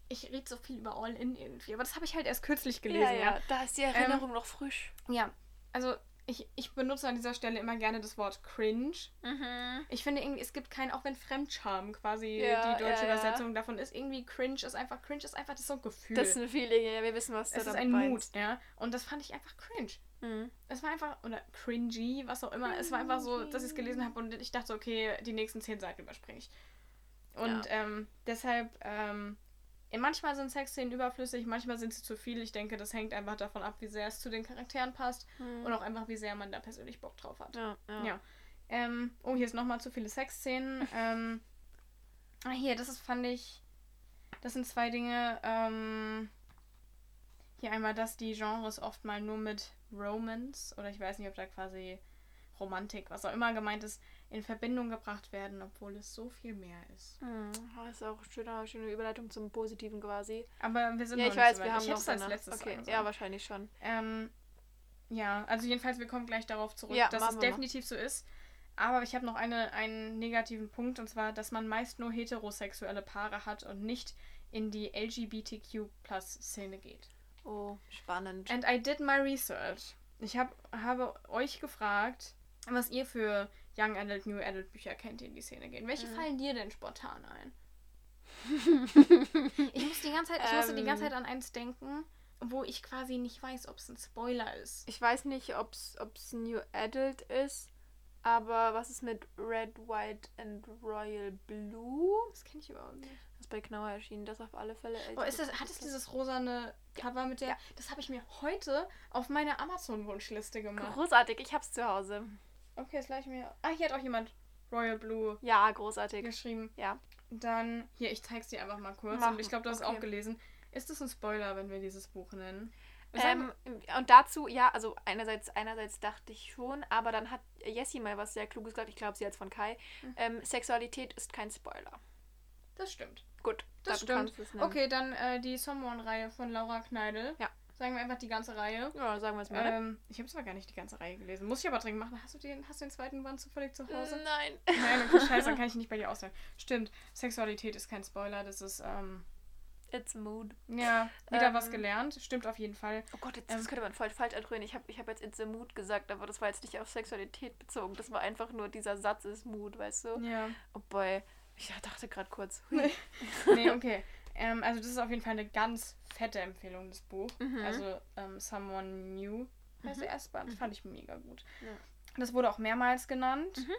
ich rede so viel über All In irgendwie, aber das habe ich halt erst kürzlich gelesen, Ja, ja. ja, da ist die Erinnerung noch frisch. Ja, also ich, ich benutze an dieser Stelle immer gerne das Wort cringe. Mhm. Ich finde irgendwie, es gibt keinen, auch wenn Fremdscham quasi Ja, die deutsche ja, ja. Übersetzung davon ist, irgendwie cringe ist einfach, cringe ist einfach das ist so ein Gefühl. Das ist ein Feeling, ja, wir wissen, was du es ist damit ein Mut, ja. Und das fand ich einfach cringe. Mhm. Es war einfach, oder cringy, was auch immer. Es war einfach so, dass ich es gelesen habe und ich dachte, okay, die nächsten zehn Seiten überspringe ich. Und ähm, deshalb, ähm, manchmal sind Sexszenen überflüssig, manchmal sind sie zu viel. Ich denke, das hängt einfach davon ab, wie sehr es zu den Charakteren passt Mhm. und auch einfach, wie sehr man da persönlich Bock drauf hat. Ja, ja. Ja. Ähm, oh, hier ist nochmal zu viele Sexszenen. ähm, ah, hier, das ist, fand ich, das sind zwei Dinge. Ähm, hier einmal, dass die Genres oft mal nur mit Romance oder ich weiß nicht, ob da quasi Romantik, was auch immer gemeint ist, in Verbindung gebracht werden, obwohl es so viel mehr ist. Mhm. Das ist auch eine schöne, schöne Überleitung zum Positiven quasi. Aber wir sind Ja, noch ich nicht weiß, so wir haben ich noch als letztes Okay, ja, wahrscheinlich schon. Ähm, ja, also jedenfalls, wir kommen gleich darauf zurück, Ja, dass es wir mal. definitiv so ist. Aber ich habe noch eine, einen negativen Punkt, und zwar, dass man meist nur heterosexuelle Paare hat und nicht in die LGBTQ-Plus-Szene geht. Oh, spannend. And I did my research. Ich hab, habe euch gefragt, was ihr für Young Adult, New Adult Bücher kennt, die in die Szene gehen. Welche Mhm. fallen dir denn spontan ein? ich muss die ganze Zeit, ich musste die ganze Ähm. Zeit an eins denken, wo ich quasi nicht weiß, ob es ein Spoiler ist. Ich weiß nicht, ob es New Adult ist, aber was ist mit Red, White and Royal Blue? Das kenne ich überhaupt nicht. Das ist bei Knauer erschienen, das auf alle Fälle. Oh, ist das, hat es dieses rosane Cover mit der. Das habe ich mir heute auf meine Amazon-Wunschliste gemacht. Großartig, ich hab's zu Hause. Okay, jetzt gleich mir. Ah, hier hat auch jemand Royal Blue Ja, großartig. geschrieben. Ja. Dann, hier, ich zeig's dir einfach mal kurz. Mach- und ich glaube, du hast es okay. auch gelesen. Ist das ein Spoiler, wenn wir dieses Buch nennen? Ähm, und dazu, ja, also einerseits, einerseits dachte ich schon, aber dann hat Jessie mal was sehr Kluges gesagt, ich glaube, sie hat von Kai. Mhm. Ähm, Sexualität ist kein Spoiler. das stimmt. Gut, Das stimmt. es. Okay, dann äh, die Someone-Reihe von Laura Kneidel. Ja. Sagen wir einfach die ganze Reihe. Ja, sagen wir es mal. Ähm, ich habe zwar gar nicht die ganze Reihe gelesen. Muss ich aber dringend machen. Hast du den, hast du den zweiten Band zufällig zu Hause? Nein. Nein, okay, scheiße, dann kann ich nicht bei dir aussagen. Stimmt, Sexualität ist kein Spoiler, das ist, ähm, It's mood. ja, wieder Ähm. was gelernt. Stimmt auf jeden Fall. Oh Gott, jetzt Ähm. das könnte man voll falsch anrühren. Ich habe ich hab jetzt It's a Mood gesagt, aber das war jetzt nicht auf Sexualität bezogen. Das war einfach nur dieser Satz ist Mood, weißt du? Ja. Oh boy. Ich dachte gerade kurz. Hui. Nee, okay. Ähm, also das ist auf jeden Fall eine ganz fette Empfehlung, das Buch. Mhm. Also ähm, Someone New heißt der erste Band. Fand ich mega gut. Ja. Das wurde auch mehrmals genannt. Mhm.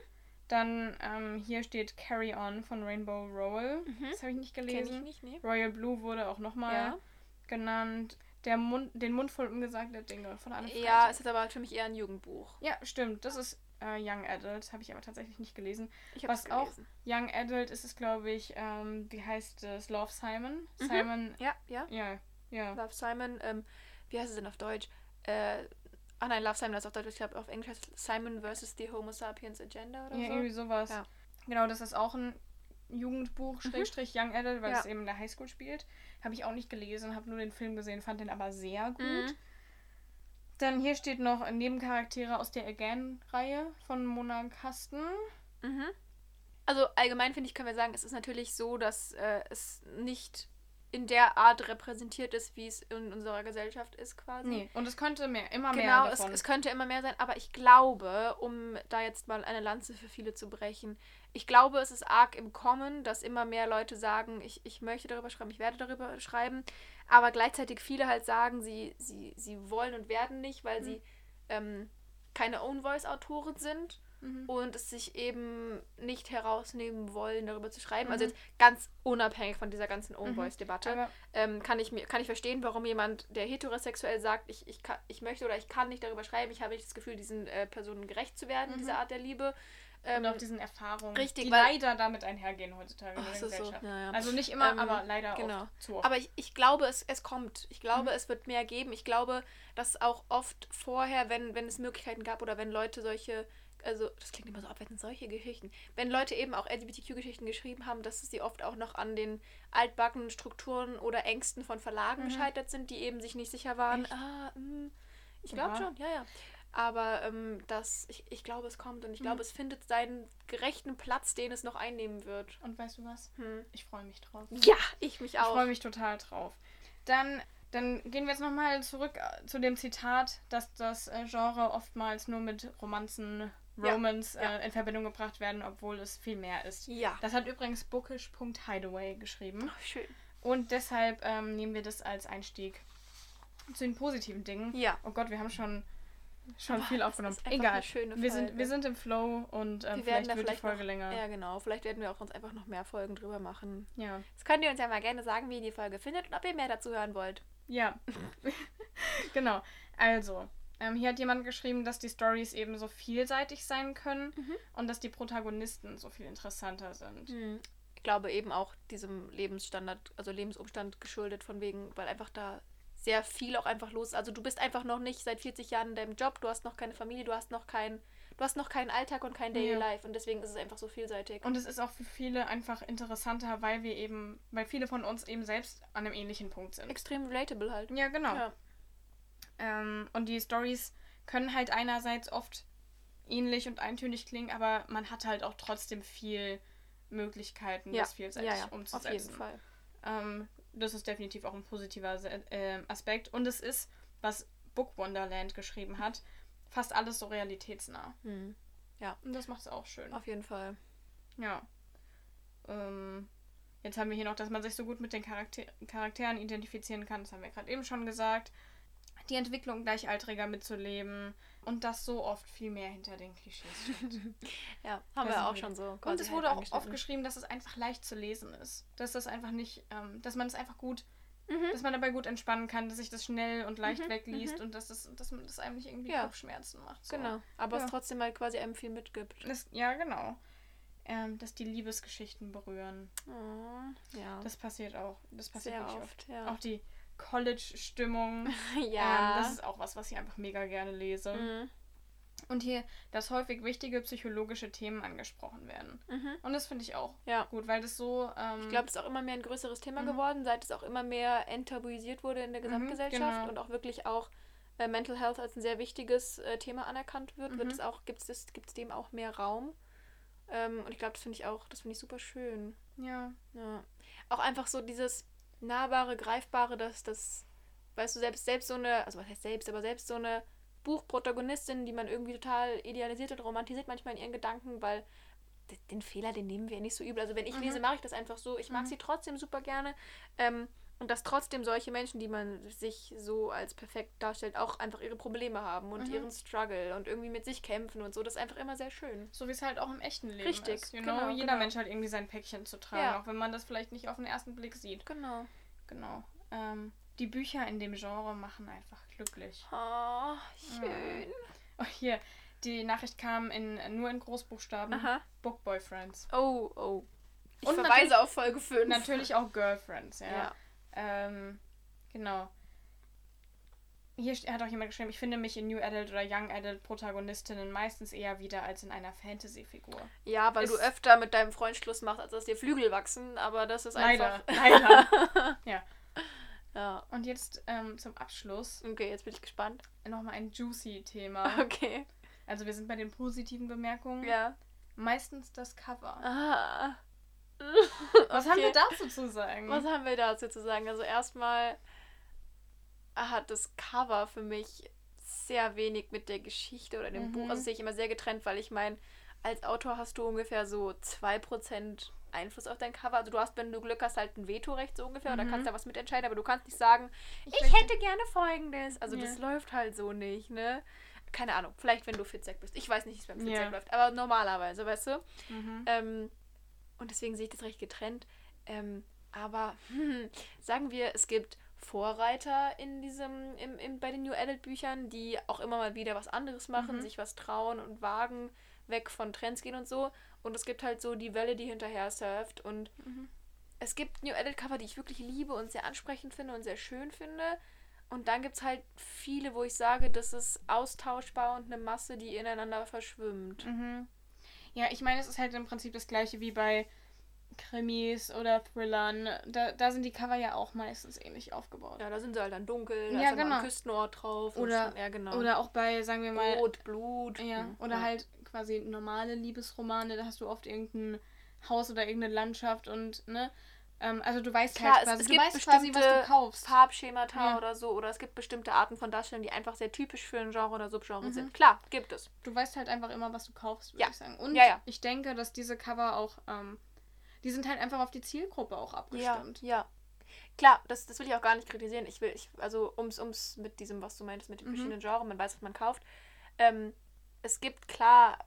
Dann ähm, hier steht Carry On von Rainbow Rowell. Mhm. Das habe ich nicht gelesen. ich nicht, nee. Royal Blue wurde auch nochmal Ja. genannt. Der Mund, den Mund voll ungesagter Dinge von Anne Ja, Freitag. es ist aber für mich eher ein Jugendbuch. Ja, stimmt. Das ist äh, Young Adult, habe ich aber tatsächlich nicht gelesen. Ich habe es Was auch gelesen. Young Adult ist es, glaube ich, ähm, wie heißt es? Love Simon? Mhm. Simon, Ja, ja. ja, ja. Love Simon. Ähm, wie heißt es denn auf Deutsch? Äh, ah nein, Love Simon ist auf Deutsch. Ich glaube, auf Englisch heißt es Simon versus the Homo sapiens Agenda oder Ja, so. irgendwie sowas. Ja. Genau, das ist auch ein Jugendbuch, Schrägstrich Young Adult, weil Ja. es eben in der Highschool spielt. Habe ich auch nicht gelesen, habe nur den Film gesehen, fand den aber sehr gut. Mhm. Dann hier steht noch Nebencharaktere aus der Again-Reihe von Mona Kasten. Mhm. Also allgemein finde ich, können wir sagen, es ist natürlich so, dass äh, es nicht in der Art repräsentiert ist, wie es in unserer Gesellschaft ist quasi. Nee, und es könnte mehr, immer Genau, mehr es, davon. es könnte immer mehr sein, aber ich glaube, um da jetzt mal eine Lanze für viele zu brechen, ich glaube, es ist arg im Kommen, dass immer mehr Leute sagen, ich, ich möchte darüber schreiben, ich werde darüber schreiben, aber gleichzeitig viele halt sagen, sie, sie, sie wollen und werden nicht, weil sie ähm, keine Own-Voice-Autoren sind Mhm. und es sich eben nicht herausnehmen wollen, darüber zu schreiben. Mhm. Also jetzt ganz unabhängig von dieser ganzen Own-Voice-Debatte Aber ähm, kann, ich mir, kann ich verstehen, warum jemand, der heterosexuell sagt, ich, ich, kann, ich möchte oder ich kann nicht darüber schreiben, ich habe nicht das Gefühl, diesen äh, Personen gerecht zu werden, Mhm. dieser Art der Liebe. Und Ähm, auch diesen Erfahrungen, richtig, die leider damit einhergehen heutzutage in Ach, der es ist so, Gesellschaft. ja, ja. Also nicht immer, Ähm, aber leider genau. auch zu oft. aber ich, ich glaube, es, es kommt. Ich glaube, Mhm. es wird mehr geben. Ich glaube, dass auch oft vorher, wenn, wenn es Möglichkeiten gab oder wenn Leute solche, also das klingt immer so abwertend, solche Geschichten, wenn Leute eben auch LGBTQ-Geschichten geschrieben haben, dass sie oft auch noch an den altbackenen Strukturen oder Ängsten von Verlagen Mhm. gescheitert sind, die eben sich nicht sicher waren. Echt? Ah, mh, ich glaube Ja. schon, ja, ja. Aber ähm, das, ich, ich glaube, es kommt und ich Mhm. glaube, es findet seinen gerechten Platz, den es noch einnehmen wird. Und weißt du was? Hm. Ich freue mich drauf. Ja, ich mich Ich auch. freue mich total drauf. Dann, dann gehen wir jetzt nochmal zurück äh, zu dem Zitat, dass das äh, Genre oftmals nur mit Romanzen, Ja, Romance ja. Äh, in Verbindung gebracht werden, obwohl es viel mehr ist. Ja. Das hat übrigens bookish.hideaway geschrieben. Ach, schön. Und deshalb ähm, nehmen wir das als Einstieg zu den positiven Dingen. Ja. Oh Gott, wir haben schon, schon Aber viel aufgenommen. Egal. wir, sind, wir sind im Flow und ähm, Wir werden vielleicht wird vielleicht die Folge noch, länger. Ja, genau. Vielleicht werden wir auch uns einfach noch mehr Folgen drüber machen. Ja. Das könnt ihr uns ja mal gerne sagen, wie ihr die Folge findet und ob ihr mehr dazu hören wollt. Ja, genau. Also, ähm, hier hat jemand geschrieben, dass die Stories eben so vielseitig sein können Mhm. und dass die Protagonisten so viel interessanter sind. Ich glaube eben auch diesem Lebensstandard, also Lebensumstand geschuldet, von wegen, weil einfach da sehr viel auch einfach los. Also du bist einfach noch nicht seit 40 Jahren in deinem Job, du hast noch keine Familie, du hast noch kein, du hast noch keinen Alltag und kein Daily Ja. Life und deswegen ist es einfach so vielseitig. Und es ist auch für viele einfach interessanter, weil wir eben, weil viele von uns eben selbst an einem ähnlichen Punkt sind. extrem relatable halt. Ja, genau. Ja. Ähm, und die Stories können halt einerseits oft ähnlich und eintönig klingen, aber man hat halt auch trotzdem viel Möglichkeiten, Ja. das vielseitig ja, ja, umzusetzen. auf jeden Fall. Ähm, das ist definitiv auch ein positiver Se- äh, Aspekt. Und es ist, was Book Wonderland geschrieben hat, fast alles so realitätsnah. Mhm. Und das macht es auch schön. Auf jeden Fall. Ja. Ähm, jetzt haben wir hier noch, dass man sich so gut mit den Charakter Charakteren identifizieren kann. Das haben wir gerade eben schon gesagt. Die Entwicklung Gleichaltriger mitzuleben. Und dass so oft viel mehr hinter den Klischees steckt. Ja, haben Da wir auch schon so. Und es wurde auch oft geschrieben, dass es einfach leicht zu lesen ist. Dass das einfach nicht, ähm, dass man es einfach gut, Mhm. dass man dabei gut entspannen kann, dass sich das schnell und leicht Mhm, wegliest mhm. und dass, das, dass man das einem nicht irgendwie Ja. Kopfschmerzen macht. So. Genau. Aber Ja. es trotzdem halt quasi einem viel mitgibt. Das, ja, genau. Ähm, dass die Liebesgeschichten berühren. Oh, ja. Das passiert auch. Das passiert Sehr oft, oft. ja. Auch die College-Stimmung. ja. Ähm, das ist auch was, was ich einfach mega gerne lese. mhm. Und hier, dass häufig wichtige psychologische Themen angesprochen werden. Mhm. Und das finde ich auch Ja. gut, weil das so. Ähm, Ich glaube, es ist auch immer mehr ein größeres Thema Mhm. geworden, seit es auch immer mehr enttabuisiert wurde in der Gesamtgesellschaft genau. und auch wirklich auch äh, Mental Health als ein sehr wichtiges äh, Thema anerkannt wird, wird Mhm. es auch, gibt es gibt's dem auch mehr Raum. Ähm, und ich glaube, das finde ich auch, das finde ich super schön. ja. Ja. Auch einfach so dieses nahbare, greifbare, dass das, weißt du, selbst, selbst so eine, also was heißt selbst, aber selbst so eine Buchprotagonistin, die man irgendwie total idealisiert und romantisiert manchmal in ihren Gedanken, weil den Fehler, den nehmen wir ja nicht so übel. Also wenn ich Mhm. lese, mache ich das einfach so. Ich mag Mhm. sie trotzdem super gerne. Ähm, und dass trotzdem solche Menschen, die man sich so als perfekt darstellt, auch einfach ihre Probleme haben und Mhm. ihren Struggle und irgendwie mit sich kämpfen und so. Das ist einfach immer sehr schön. So wie es halt auch im echten Leben Richtig, ist. Know? genau, Jeder genau. Mensch hat irgendwie sein Päckchen zu tragen, Ja. auch wenn man das vielleicht nicht auf den ersten Blick sieht. Genau. Genau. Ähm, die Bücher in dem Genre machen einfach glücklich. Oh, schön. Oh, hier, Die Nachricht kam in, nur in Großbuchstaben. Aha. Book Boyfriends. Oh, oh. Ich Und verweise auf Folge 5. Natürlich auch Girlfriends, ja. Ja. Ähm, genau. Hier hat auch jemand geschrieben, ich finde mich in New Adult oder Young Adult Protagonistinnen meistens eher wieder als in einer Fantasy-Figur. Ja, weil du Ist- öfter mit deinem Freund Schluss machst, als dass dir Flügel wachsen, aber das ist Leider, einfach. leider. ja. Ja. Und jetzt ähm, zum Abschluss Okay, jetzt bin ich gespannt. nochmal ein juicy Thema. Okay. Also wir sind bei den positiven Bemerkungen. Ja. Meistens das Cover. Ah. Was haben wir Okay. dazu zu sagen? Was haben wir dazu zu sagen? Also erstmal hat das Cover für mich sehr wenig mit der Geschichte oder dem Mhm. Buch. Also sehe ich immer sehr getrennt, weil ich meine, als Autor hast du ungefähr so 2% Einfluss auf dein Cover. Also du hast, wenn du Glück hast, halt ein Vetorecht so ungefähr oder Mhm. kannst da was mitentscheiden, aber du kannst nicht sagen, ich, möchte- hätte gerne folgendes. Also Ja. das läuft halt so nicht, ne? Keine Ahnung, vielleicht wenn du Fitzek bist. Ich weiß nicht, wie es beim Fitzek Ja. läuft, aber normalerweise, weißt du? Mhm. Ähm, und deswegen sehe ich das recht getrennt. Ähm, aber hm, sagen wir, es gibt Vorreiter in diesem, im, im, bei den New Adult Büchern, die auch immer mal wieder was anderes machen, Mhm. sich was trauen und wagen, weg von Trends gehen und so. Und es gibt halt so die Welle, die hinterher surft. Und Mhm. es gibt New Adult Cover, die ich wirklich liebe und sehr ansprechend finde und sehr schön finde. Und dann gibt es halt viele, wo ich sage, das ist austauschbar und eine Masse, die ineinander verschwimmt. Mhm. Ja, ich meine, es ist halt im Prinzip das gleiche wie bei Krimis oder Thrillern. Da, da sind die Cover ja auch meistens ähnlich aufgebaut. Ja, da sind sie halt dann dunkel, da Ja, ist genau. ein Küstenort drauf. Oder- ja, genau. Oder auch bei, sagen wir mal, Rot, Blut. ja, Hm, oder ja. halt quasi normale Liebesromane, da hast du oft irgendein Haus oder irgendeine Landschaft und, ne? Ähm, also du weißt Klar, halt es, quasi, es du gibt weißt quasi, was bestimmte du kaufst. Farbschemata Ja. oder so. Oder es gibt bestimmte Arten von Darstellungen, die einfach sehr typisch für ein Genre oder Subgenre Mhm. sind. Klar, gibt es. Du weißt halt einfach immer, was du kaufst, würde Ja. ich sagen. Und Ja, ja. ich denke, dass diese Cover auch, ähm, die sind halt einfach auf die Zielgruppe auch Ja, abgestimmt. ja. Klar, das, das will ich auch gar nicht kritisieren. Ich will, ich, also ums, ums mit diesem, was du meintest, mit den Mhm. verschiedenen Genres, man weiß, was man kauft. Ähm, es gibt klar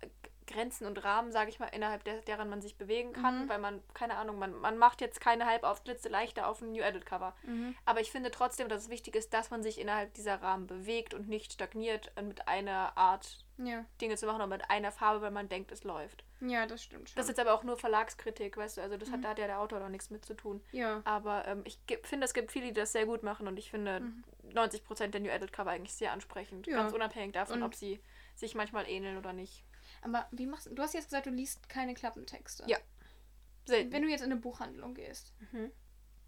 Grenzen und Rahmen, sage ich mal, innerhalb der, deren man sich bewegen kann, Mhm. weil man, keine Ahnung, man, man macht jetzt keine Halbaufklitze leichter auf ein New Adult Cover. Mhm. Aber ich finde trotzdem, dass es wichtig ist, dass man sich innerhalb dieser Rahmen bewegt und nicht stagniert äh, mit einer Art Ja. Dinge zu machen oder mit einer Farbe, weil man denkt, es läuft. ja, das stimmt schon. Das ist jetzt aber auch nur Verlagskritik, weißt du, also das Mhm. hat, da hat ja der Autor doch nichts mit zu tun. ja. Aber ähm, ich finde, es gibt viele, die das sehr gut machen und ich finde Mhm. 90% der New Adult Cover eigentlich sehr ansprechend. Ja. Ganz unabhängig davon, Und- ob sie sich manchmal ähneln oder nicht. Aber wie machst du? Du hast jetzt gesagt, du liest keine Klappentexte. Ja. Selten. Wenn du jetzt in eine Buchhandlung gehst, Mhm.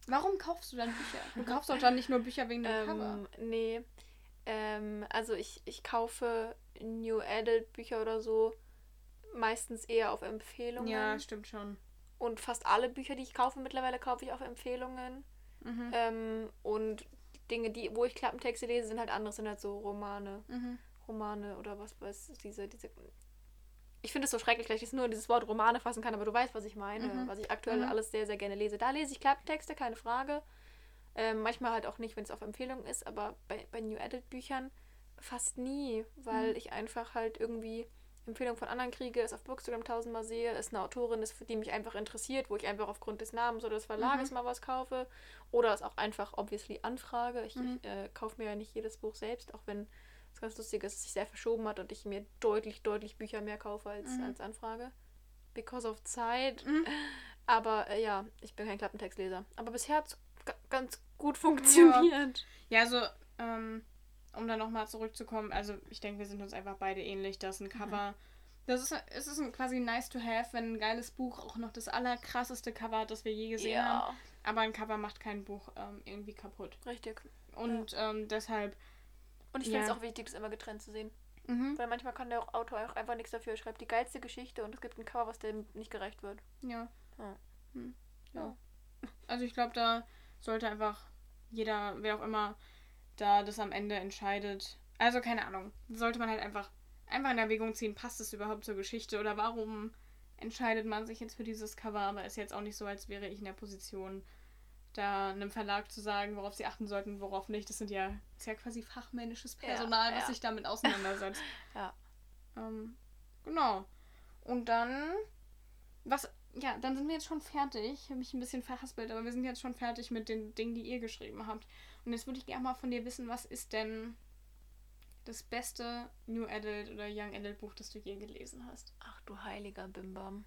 warum kaufst du dann Bücher? Du kaufst doch dann nicht nur Bücher wegen dem Cover. Ähm, nee. Ähm, also ich, ich kaufe New Adult Bücher oder so meistens eher auf Empfehlungen. Ja, stimmt schon. Und fast alle Bücher, die ich kaufe, mittlerweile kaufe ich auf Empfehlungen. Mhm. Ähm, und Dinge, die, wo ich Klappentexte lese, sind halt andere, sind halt so Romane. Mhm. Romane oder was weiß diese, diese. Ich finde es so schrecklich, dass ich nur dieses Wort Romane fassen kann, aber du weißt, was ich meine, Mhm. was ich aktuell Mhm. alles sehr, sehr gerne lese. Da lese ich Klappentexte, keine Frage. Ähm, manchmal halt auch nicht, wenn es auf Empfehlung ist, aber bei, bei New Adult Büchern fast nie, weil Mhm. ich einfach halt irgendwie Empfehlungen von anderen kriege, es auf Bookstagram tausendmal sehe, es eine Autorin ist, die mich einfach interessiert, wo ich einfach aufgrund des Namens oder des Verlages mal was kaufe oder es auch einfach obviously anfrage. Ich, Mhm. ich äh, kaufe mir ja nicht jedes Buch selbst, auch wenn es ganz lustig ist, dass es sich sehr verschoben hat und ich mir deutlich, deutlich Bücher mehr kaufe als, Mhm. als Anfrage. Because of Zeit. Mhm. Aber äh, ja, ich bin kein Klappentextleser. Aber bisher hat es ganz gut funktioniert. Ja, also, ähm, um dann nochmal zurückzukommen, also ich denke, wir sind uns einfach beide ähnlich, dass ein Cover. Das ist, es ist ein, quasi nice to have, wenn ein geiles Buch auch noch das allerkrasseste Cover hat, das wir je gesehen haben. Ja, Aber ein Cover macht kein Buch ähm, irgendwie kaputt. richtig. Und ähm, deshalb. Und ich finde Ja. es auch wichtig, das immer getrennt zu sehen. Mhm. Weil manchmal kann der Autor auch einfach nichts dafür. Er schreibt die geilste Geschichte und es gibt ein Cover, was dem nicht gerecht wird. Ja. Ja. Hm. ja. Also ich glaube, da sollte einfach jeder, wer auch immer da das am Ende entscheidet. Also keine Ahnung. Sollte man halt einfach, einfach in Erwägung ziehen, passt es überhaupt zur Geschichte oder warum entscheidet man sich jetzt für dieses Cover? Aber ist jetzt auch nicht so, als wäre ich in der Position, da einem Verlag zu sagen, worauf sie achten sollten, worauf nicht. Das sind ja, ist ja quasi fachmännisches Ja, Personal, was ja. sich damit auseinandersetzt. Ja. Ähm, genau. Und dann, was, ja, dann sind wir jetzt schon fertig. Ich habe mich ein bisschen verhaspelt, aber wir sind jetzt schon fertig mit den Dingen, die ihr geschrieben habt. Und jetzt würde ich gerne mal von dir wissen, was ist denn das beste New Adult oder Young Adult Buch, das du je gelesen hast? Ach du heiliger Bimbam.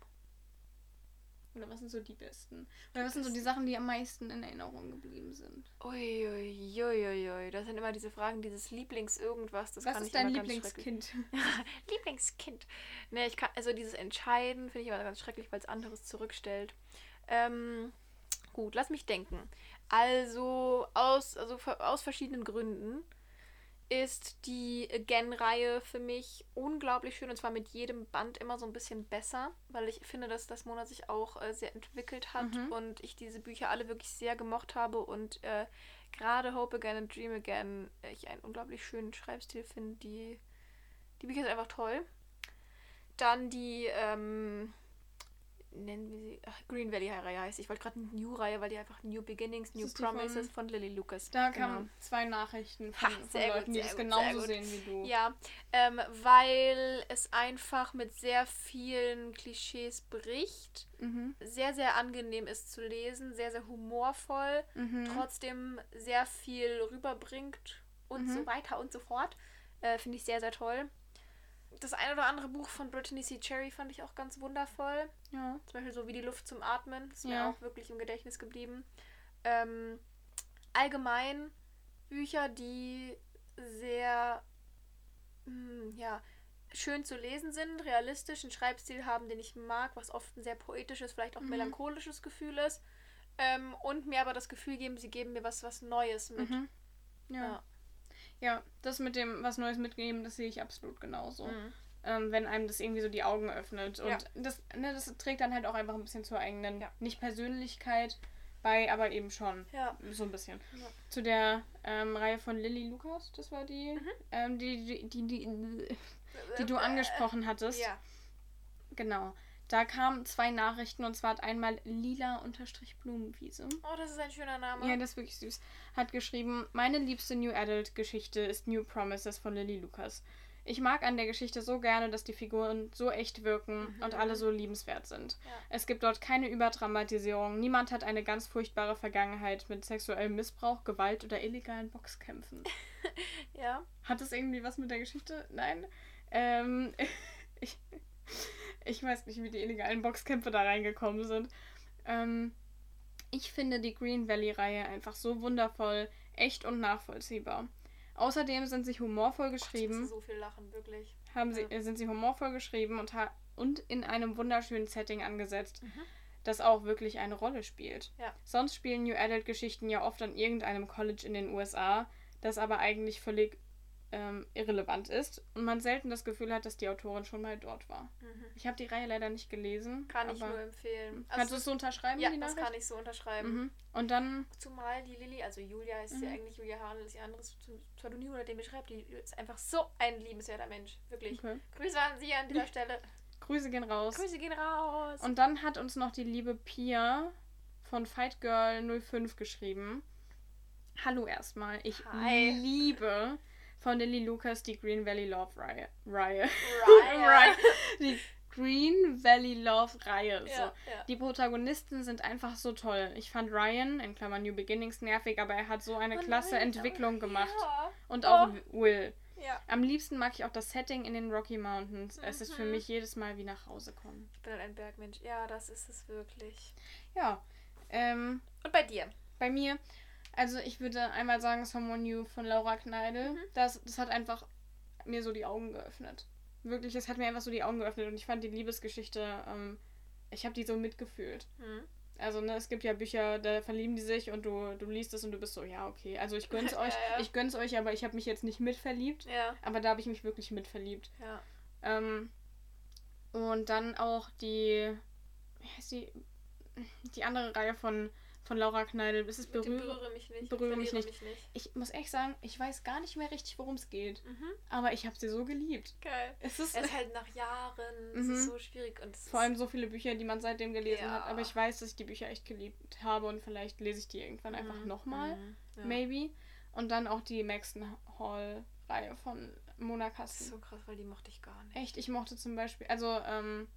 Oder was sind so die besten? Oder was sind so die Sachen, die am meisten in Erinnerung geblieben sind? Uiuiuiui. Das sind immer diese Fragen, dieses Lieblings-Irgendwas. Das was kann ist ich dein immer Lieblingskind? Lieblingskind. Ne, ich kann, also dieses Entscheiden finde ich aber ganz schrecklich, weil es anderes zurückstellt. Ähm, gut, lass mich denken. Also aus, also aus verschiedenen Gründen ist die Again-Reihe für mich unglaublich schön und zwar mit jedem Band immer so ein bisschen besser, weil ich finde, dass das Monat sich auch äh, sehr entwickelt hat Mhm. und ich diese Bücher alle wirklich sehr gemocht habe und äh, gerade Hope Again und Dream Again äh, ich einen unglaublich schönen Schreibstil finde. Die, die Bücher sind einfach toll. Dann die, ähm, nennen wir sie, ach, Green Valley Reihe heißt. Ich wollte gerade New-Reihe, weil die einfach New Beginnings, New Promises von- von, Lily Lucas. Da Genau. kamen zwei Nachrichten von, Ha, von sehr gut, Leuten, die gut, genauso sehen wie du. Ja, ähm, weil es einfach mit sehr vielen Klischees bricht. Mhm. Sehr, sehr angenehm ist zu lesen, sehr, sehr humorvoll, Mhm. trotzdem sehr viel rüberbringt und Mhm. so weiter und so fort. Äh, Finde ich sehr, sehr toll. Das ein oder andere Buch von Brittany C. Cherry fand ich auch ganz wundervoll. Ja. Zum Beispiel so wie die Luft zum Atmen. Das ist Ja. mir auch wirklich im Gedächtnis geblieben. Ähm, allgemein Bücher, die sehr hm, ja, schön zu lesen sind, realistisch, einen Schreibstil haben, den ich mag, was oft ein sehr poetisches, vielleicht auch Mhm. melancholisches Gefühl ist. Ähm, und mir aber das Gefühl geben, sie geben mir was, was Neues mit. Mhm. Ja. Ja. Ja. das mit dem was Neues mitgeben, das sehe ich absolut genauso. Mhm. Ähm, wenn einem das irgendwie so die Augen öffnet. Und Ja. das, ne, das trägt dann halt auch einfach ein bisschen zur eigenen, Ja. nicht Persönlichkeit bei, aber eben schon. Ja. So ein bisschen. Zu der ähm, Reihe von Lily Lucas, das war die, Mhm. ähm, die, die, die, die, die du angesprochen hattest. Ja. Genau. Da kamen zwei Nachrichten und zwar hat einmal lila-blumenwiese. Oh, das ist ein schöner Name. Ja, das ist wirklich süß. Hat geschrieben, meine liebste New Adult Geschichte ist New Promises von Lily Lucas. Ich mag an der Geschichte so gerne, dass die Figuren so echt wirken Mhm. und alle so liebenswert sind. Ja. Es gibt dort keine Überdramatisierung. Niemand hat eine ganz furchtbare Vergangenheit mit sexuellem Missbrauch, Gewalt oder illegalen Boxkämpfen. ja. Hat das irgendwie was mit der Geschichte? Nein. Ähm, ich, ich weiß nicht, wie die illegalen Boxkämpfe da reingekommen sind. Ähm, ich finde die Green Valley-Reihe einfach so wundervoll, echt und nachvollziehbar. Außerdem sind sie humorvoll geschrieben, musste so viel lachen, wirklich. haben sie, Ja. äh, sind sie humorvoll geschrieben und, ha und in einem wunderschönen Setting angesetzt, Mhm. das auch wirklich eine Rolle spielt. Ja. Sonst spielen New Adult-Geschichten ja oft an irgendeinem College in den USA, das aber eigentlich völlig ähm, irrelevant ist und man selten das Gefühl hat, dass die Autorin schon mal dort war. Mhm. Ich habe die Reihe leider nicht gelesen. Kann ich nur empfehlen. Kannst du es so unterschreiben, ja, das kann ich so unterschreiben. Mhm. Und dann, Zumal die Lilly, also Julia ist ja Mhm. eigentlich Julia Hahn, ist ihr anderes Pseudonym oder den beschreibt, die ist einfach so ein liebenswerter Mensch. Wirklich. okay. Grüße an Sie an dieser Stelle. Grüße gehen raus. Grüße gehen raus. Und dann hat uns noch die liebe Pia von Fight Girl 05 geschrieben. Hallo erstmal. Ich Hi. liebe von Lily Lucas die Green Valley Love Reihe. Reihe. Ryan. Die Green Valley Love Reihe. So. Ja, ja. Die Protagonisten sind einfach so toll. Ich fand Ryan, in Klammern New Beginnings, nervig, aber er hat so eine Oh klasse nein, Entwicklung aber- gemacht. Ja. Und Oh. auch Will. ja. Am liebsten mag ich auch das Setting in den Rocky Mountains. Es ist für Mhm. mich jedes Mal wie nach Hause kommen. Ich bin halt ein Bergmensch. Ja, das ist es wirklich. Ja. Ähm, Und bei dir? bei mir, also ich würde einmal sagen Someone New von Laura Kneidel. Mhm. Das, das hat einfach mir so die Augen geöffnet. Wirklich, es hat mir einfach so die Augen geöffnet und ich fand die Liebesgeschichte, ähm, ich habe die so mitgefühlt. Hm. Also, ne, es gibt ja Bücher, da verlieben die sich und du, du liest es und du bist so, ja, okay. Also ich gönn's Ja, euch, ja. ich gönn's euch, aber ich habe mich jetzt nicht mitverliebt. Ja, Aber da habe ich mich wirklich mitverliebt. ja. Ähm, und dann auch die, wie heißt die, die andere Reihe von, von Laura Kneidel. Es ist berühre. berühre mich nicht. berühre mich verliere nicht. Ich muss echt sagen, ich weiß gar nicht mehr richtig, worum es geht. Mhm. Aber ich habe sie so geliebt. Geil. Es ist Es ist halt nach Jahren, es Mhm. ist so schwierig und es vor allem so viele Bücher, die man seitdem gelesen Ja. hat. Aber ich weiß, dass ich die Bücher echt geliebt habe und vielleicht lese ich die irgendwann einfach Mhm. nochmal. Mhm. Ja. Maybe. Und dann auch die Maxton Hall-Reihe von Mona Kasten. so krass, weil die mochte ich gar nicht. Echt, ich mochte zum Beispiel, also ähm,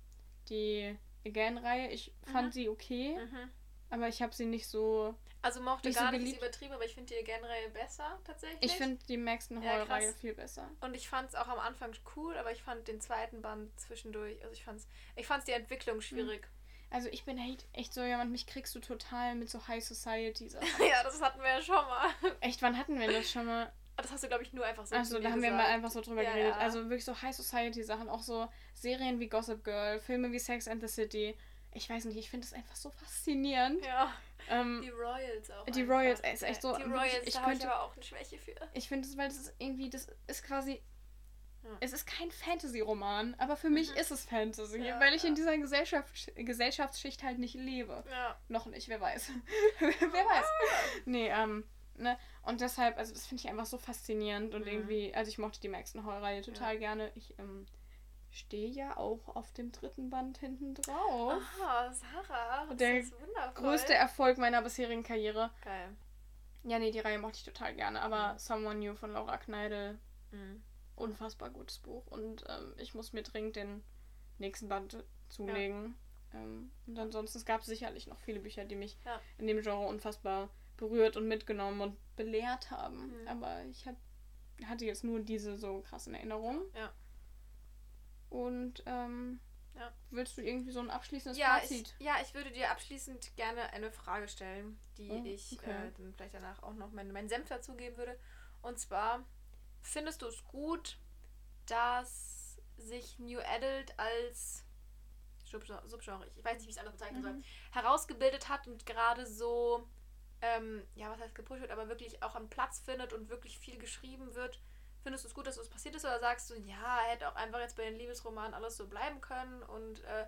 die Again-Reihe, ich fand Mhm. sie okay, Mhm. Aber ich habe sie nicht so. Also mochte Nicht gar so nicht ist beliebt. übertrieben, aber ich finde die generell besser tatsächlich. Ich finde die Maxton Ja, Hall-Reihe krass. viel besser. Und ich fand es auch am Anfang cool, aber ich fand den zweiten Band zwischendurch, also ich fand's, ich fand's die Entwicklung schwierig. Also ich bin echt, echt so jemand, mich kriegst du total mit so High Society Sachen. ja, das hatten wir ja schon mal. echt, wann hatten wir das schon mal? Das hast du, glaube ich, nur einfach so Achso, da haben wir mal gesagt. einfach so drüber Ja, geredet. ja. Also wirklich so High Society Sachen, auch so Serien wie Gossip Girl, Filme wie Sex and the City. Ich weiß nicht, ich finde es einfach so faszinierend. Ja, Ähm, die Royals auch. Die einfach. Royals, ey, ist echt so- Die Royals, ich da ich könnte- aber auch eine Schwäche für. ich finde es, weil das ist irgendwie, das ist quasi. Ja. Es ist kein Fantasy-Roman, aber für mich Mhm. ist es Fantasy, Ja, weil ich ja. in dieser Gesellschaft, Gesellschaftsschicht halt nicht lebe. Ja. Noch nicht, wer weiß. wer weiß. Nee, ähm, ne? Und deshalb, also das finde ich einfach so faszinierend und Mhm. irgendwie, also ich mochte die Maxton Hall-Reihe total gerne. Ich ähm, stehe ja auch auf dem dritten Band hinten drauf. Ah, Sarah, das Der ist wundervoll. Größte Erfolg meiner bisherigen Karriere. Geil. Ja, nee, die Reihe mochte ich total gerne, aber Mhm. Someone New von Laura Kneidel, Mhm. unfassbar gutes Buch und ähm, ich muss mir dringend den nächsten Band zulegen. Ähm, und ansonsten, es gab sicherlich noch viele Bücher, die mich Ja. in dem Genre unfassbar berührt und mitgenommen und belehrt haben. Mhm. Aber ich hab, hatte jetzt nur diese so krassen Erinnerungen. Ja. Und ähm, Ja. willst du irgendwie so ein abschließendes Ja Fazit? ich, ja, ich würde dir abschließend gerne eine Frage stellen, die Oh, ich okay. äh, dann vielleicht danach auch noch meinen mein Senf dazugeben würde. Und zwar, findest du es gut, dass sich New Adult als Subgenre, Subgenre ich weiß nicht, wie ich es anders bezeichnen soll, Mhm. herausgebildet hat und gerade so, ähm, ja, was heißt gepusht wird, aber wirklich auch einen Platz findet und wirklich viel geschrieben wird. Findest du es gut, dass das passiert ist oder sagst du, ja, hätte auch einfach jetzt bei den Liebesromanen alles so bleiben können und äh,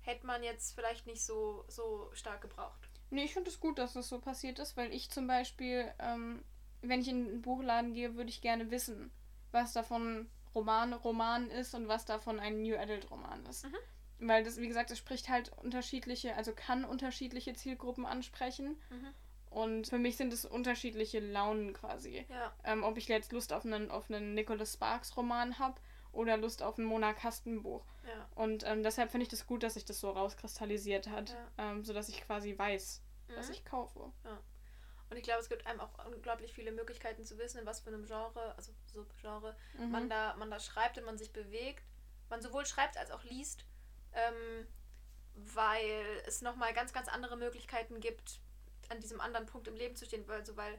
hätte man jetzt vielleicht nicht so, so stark gebraucht? Nee, ich finde es gut, dass das so passiert ist, weil ich zum Beispiel, ähm, wenn ich in einen Buchladen gehe, würde ich gerne wissen, was davon Roman Roman ist und was davon ein New Adult Roman ist. Mhm. Weil das, wie gesagt, es spricht halt unterschiedliche, also kann unterschiedliche Zielgruppen ansprechen. Mhm. Und für mich sind es unterschiedliche Launen quasi. Ja. Ähm, ob ich jetzt Lust auf einen, auf einen Nicholas Sparks Roman habe oder Lust auf ein Mona Kasten Buch. Ja. Und ähm, deshalb finde ich das gut, dass sich das so rauskristallisiert hat, Ja. ähm, sodass ich quasi weiß, was Mhm. ich kaufe. Und ich glaube, es gibt einem auch unglaublich viele Möglichkeiten zu wissen, in was für einem Genre, also Subgenre, Mhm. man, da, man da schreibt und man sich bewegt. Man sowohl schreibt als auch liest, ähm, weil es nochmal ganz, ganz andere Möglichkeiten gibt, an diesem anderen Punkt im Leben zu stehen, weil, also, weil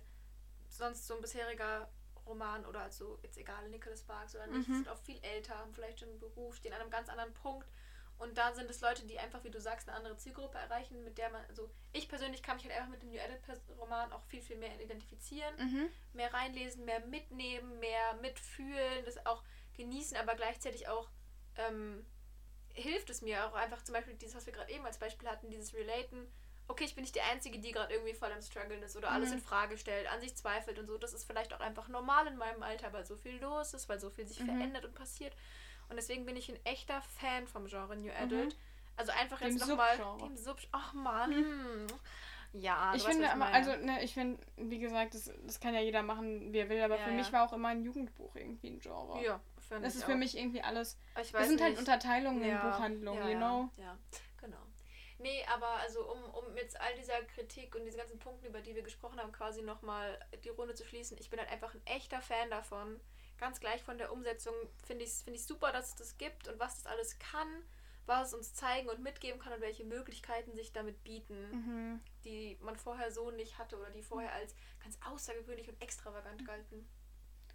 sonst so ein bisheriger Roman oder also jetzt egal, Nicholas Sparks oder nicht, Mhm. sind auch viel älter, haben vielleicht schon einen Beruf, stehen an einem ganz anderen Punkt. Und da sind es Leute, die einfach, wie du sagst, eine andere Zielgruppe erreichen, mit der man, also ich persönlich kann mich halt einfach mit dem New Adult Roman auch viel, viel mehr identifizieren Mhm. mehr reinlesen, mehr mitnehmen, mehr mitfühlen, das auch genießen, aber gleichzeitig auch ähm, hilft es mir auch einfach zum Beispiel dieses, was wir gerade eben als Beispiel hatten, dieses Relaten. Okay, ich bin nicht die Einzige, die gerade irgendwie voll am Struggeln ist oder alles Mhm. in Frage stellt, an sich zweifelt und so. Das ist vielleicht auch einfach normal in meinem Alter, weil so viel los ist, weil so viel sich Mhm. verändert und passiert. Und deswegen bin ich ein echter Fan vom Genre New Adult. Also einfach Mhm. Dem jetzt nochmal dem Sub. Ach man. hm. Ja, ich finde meine. also, ne, ich finde, wie gesagt, das, das kann ja jeder machen, wie er will, aber Ja, für mich ja. war auch immer ein Jugendbuch irgendwie ein Genre. Ja, finde Das ich ist für auch. mich irgendwie alles. Ich Das weiß sind halt nicht. Unterteilungen in Ja, Buchhandlungen, ja, you know? Ja. Nee, aber also um, um jetzt all dieser Kritik und diese ganzen Punkte, über die wir gesprochen haben, quasi nochmal die Runde zu schließen, ich bin halt einfach ein echter Fan davon. Ganz gleich von der Umsetzung finde ich es find ich super, dass es das gibt und was das alles kann, was es uns zeigen und mitgeben kann und welche Möglichkeiten sich damit bieten, Mhm. die man vorher so nicht hatte oder die vorher als ganz außergewöhnlich und extravagant galten.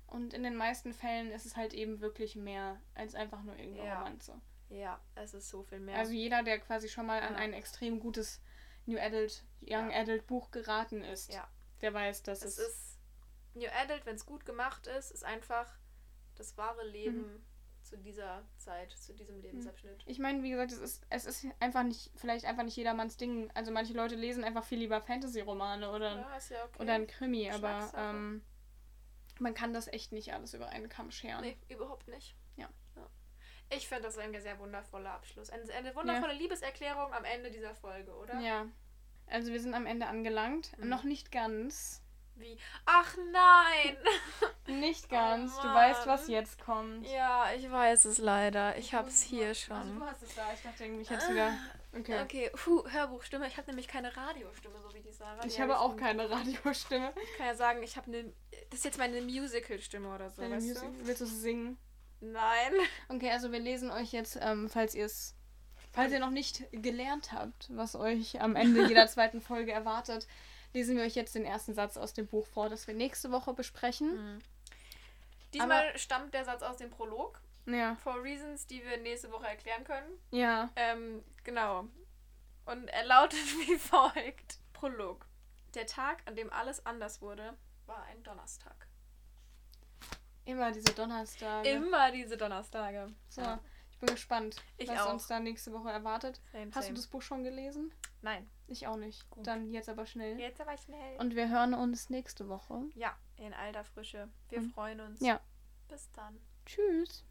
Und in den meisten Fällen ist es halt eben wirklich mehr als einfach nur irgendeine Ja. Romanze. Ja, es ist so viel mehr. Also jeder, der quasi schon mal an Ja. ein extrem gutes New Adult, Young Ja. Adult Buch geraten ist, Ja. der weiß, dass Es es. ist New Adult, wenn es gut gemacht ist, ist einfach das wahre Leben zu dieser Zeit, zu diesem Lebensabschnitt. Ich meine, wie gesagt, es ist, es ist einfach nicht, vielleicht einfach nicht jedermanns Ding. Also manche Leute lesen einfach viel lieber Fantasy-Romane oder, Ja, ja okay. oder ein Krimi, aber ähm, man kann das echt nicht alles über einen Kamm scheren. Nee, überhaupt nicht. Ja. Ich finde das ein sehr wundervoller Abschluss. Eine, eine wundervolle Liebeserklärung am Ende dieser Folge, oder? Ja. Also wir sind am Ende angelangt. Mhm. Noch nicht ganz. Wie? Ach nein! Nicht ganz. Oh du weißt, was jetzt kommt. ja, ich weiß es leider. Ich hab's hier Also schon. du hast es da. Ich dachte irgendwie, ich hätte wieder. Okay. Okay, puh, Hörbuchstimme. Ich habe nämlich keine Radiostimme, so wie die Sarah. Die Ich habe hab auch keine Radiostimme. Ich kann ja sagen, ich habe eine. Das ist jetzt meine Musical-Stimme oder so, Deine weißt Musik, willst du singen? Nein. Okay, also wir lesen euch jetzt, ähm, falls ihr es, falls ihr noch nicht gelernt habt, was euch am Ende jeder zweiten Folge erwartet, lesen wir euch jetzt den ersten Satz aus dem Buch vor, das wir nächste Woche besprechen. Diesmal stammt der Satz aus dem Prolog. Ja, For reasons, die wir nächste Woche erklären können. ja. Ähm, genau. Und er lautet wie folgt: Prolog. Der Tag, an dem alles anders wurde, war ein Donnerstag. Immer diese Donnerstage. Immer diese Donnerstage. so, Ja. ich bin gespannt, Ich was auch. uns da nächste Woche erwartet. Same, Hast du same. das Buch schon gelesen? Nein. Ich auch nicht. Gut. Dann jetzt aber schnell. Jetzt aber schnell. Und wir hören uns nächste Woche. ja, in alter Frische. Wir Und- freuen uns. Ja. Bis dann. Tschüss.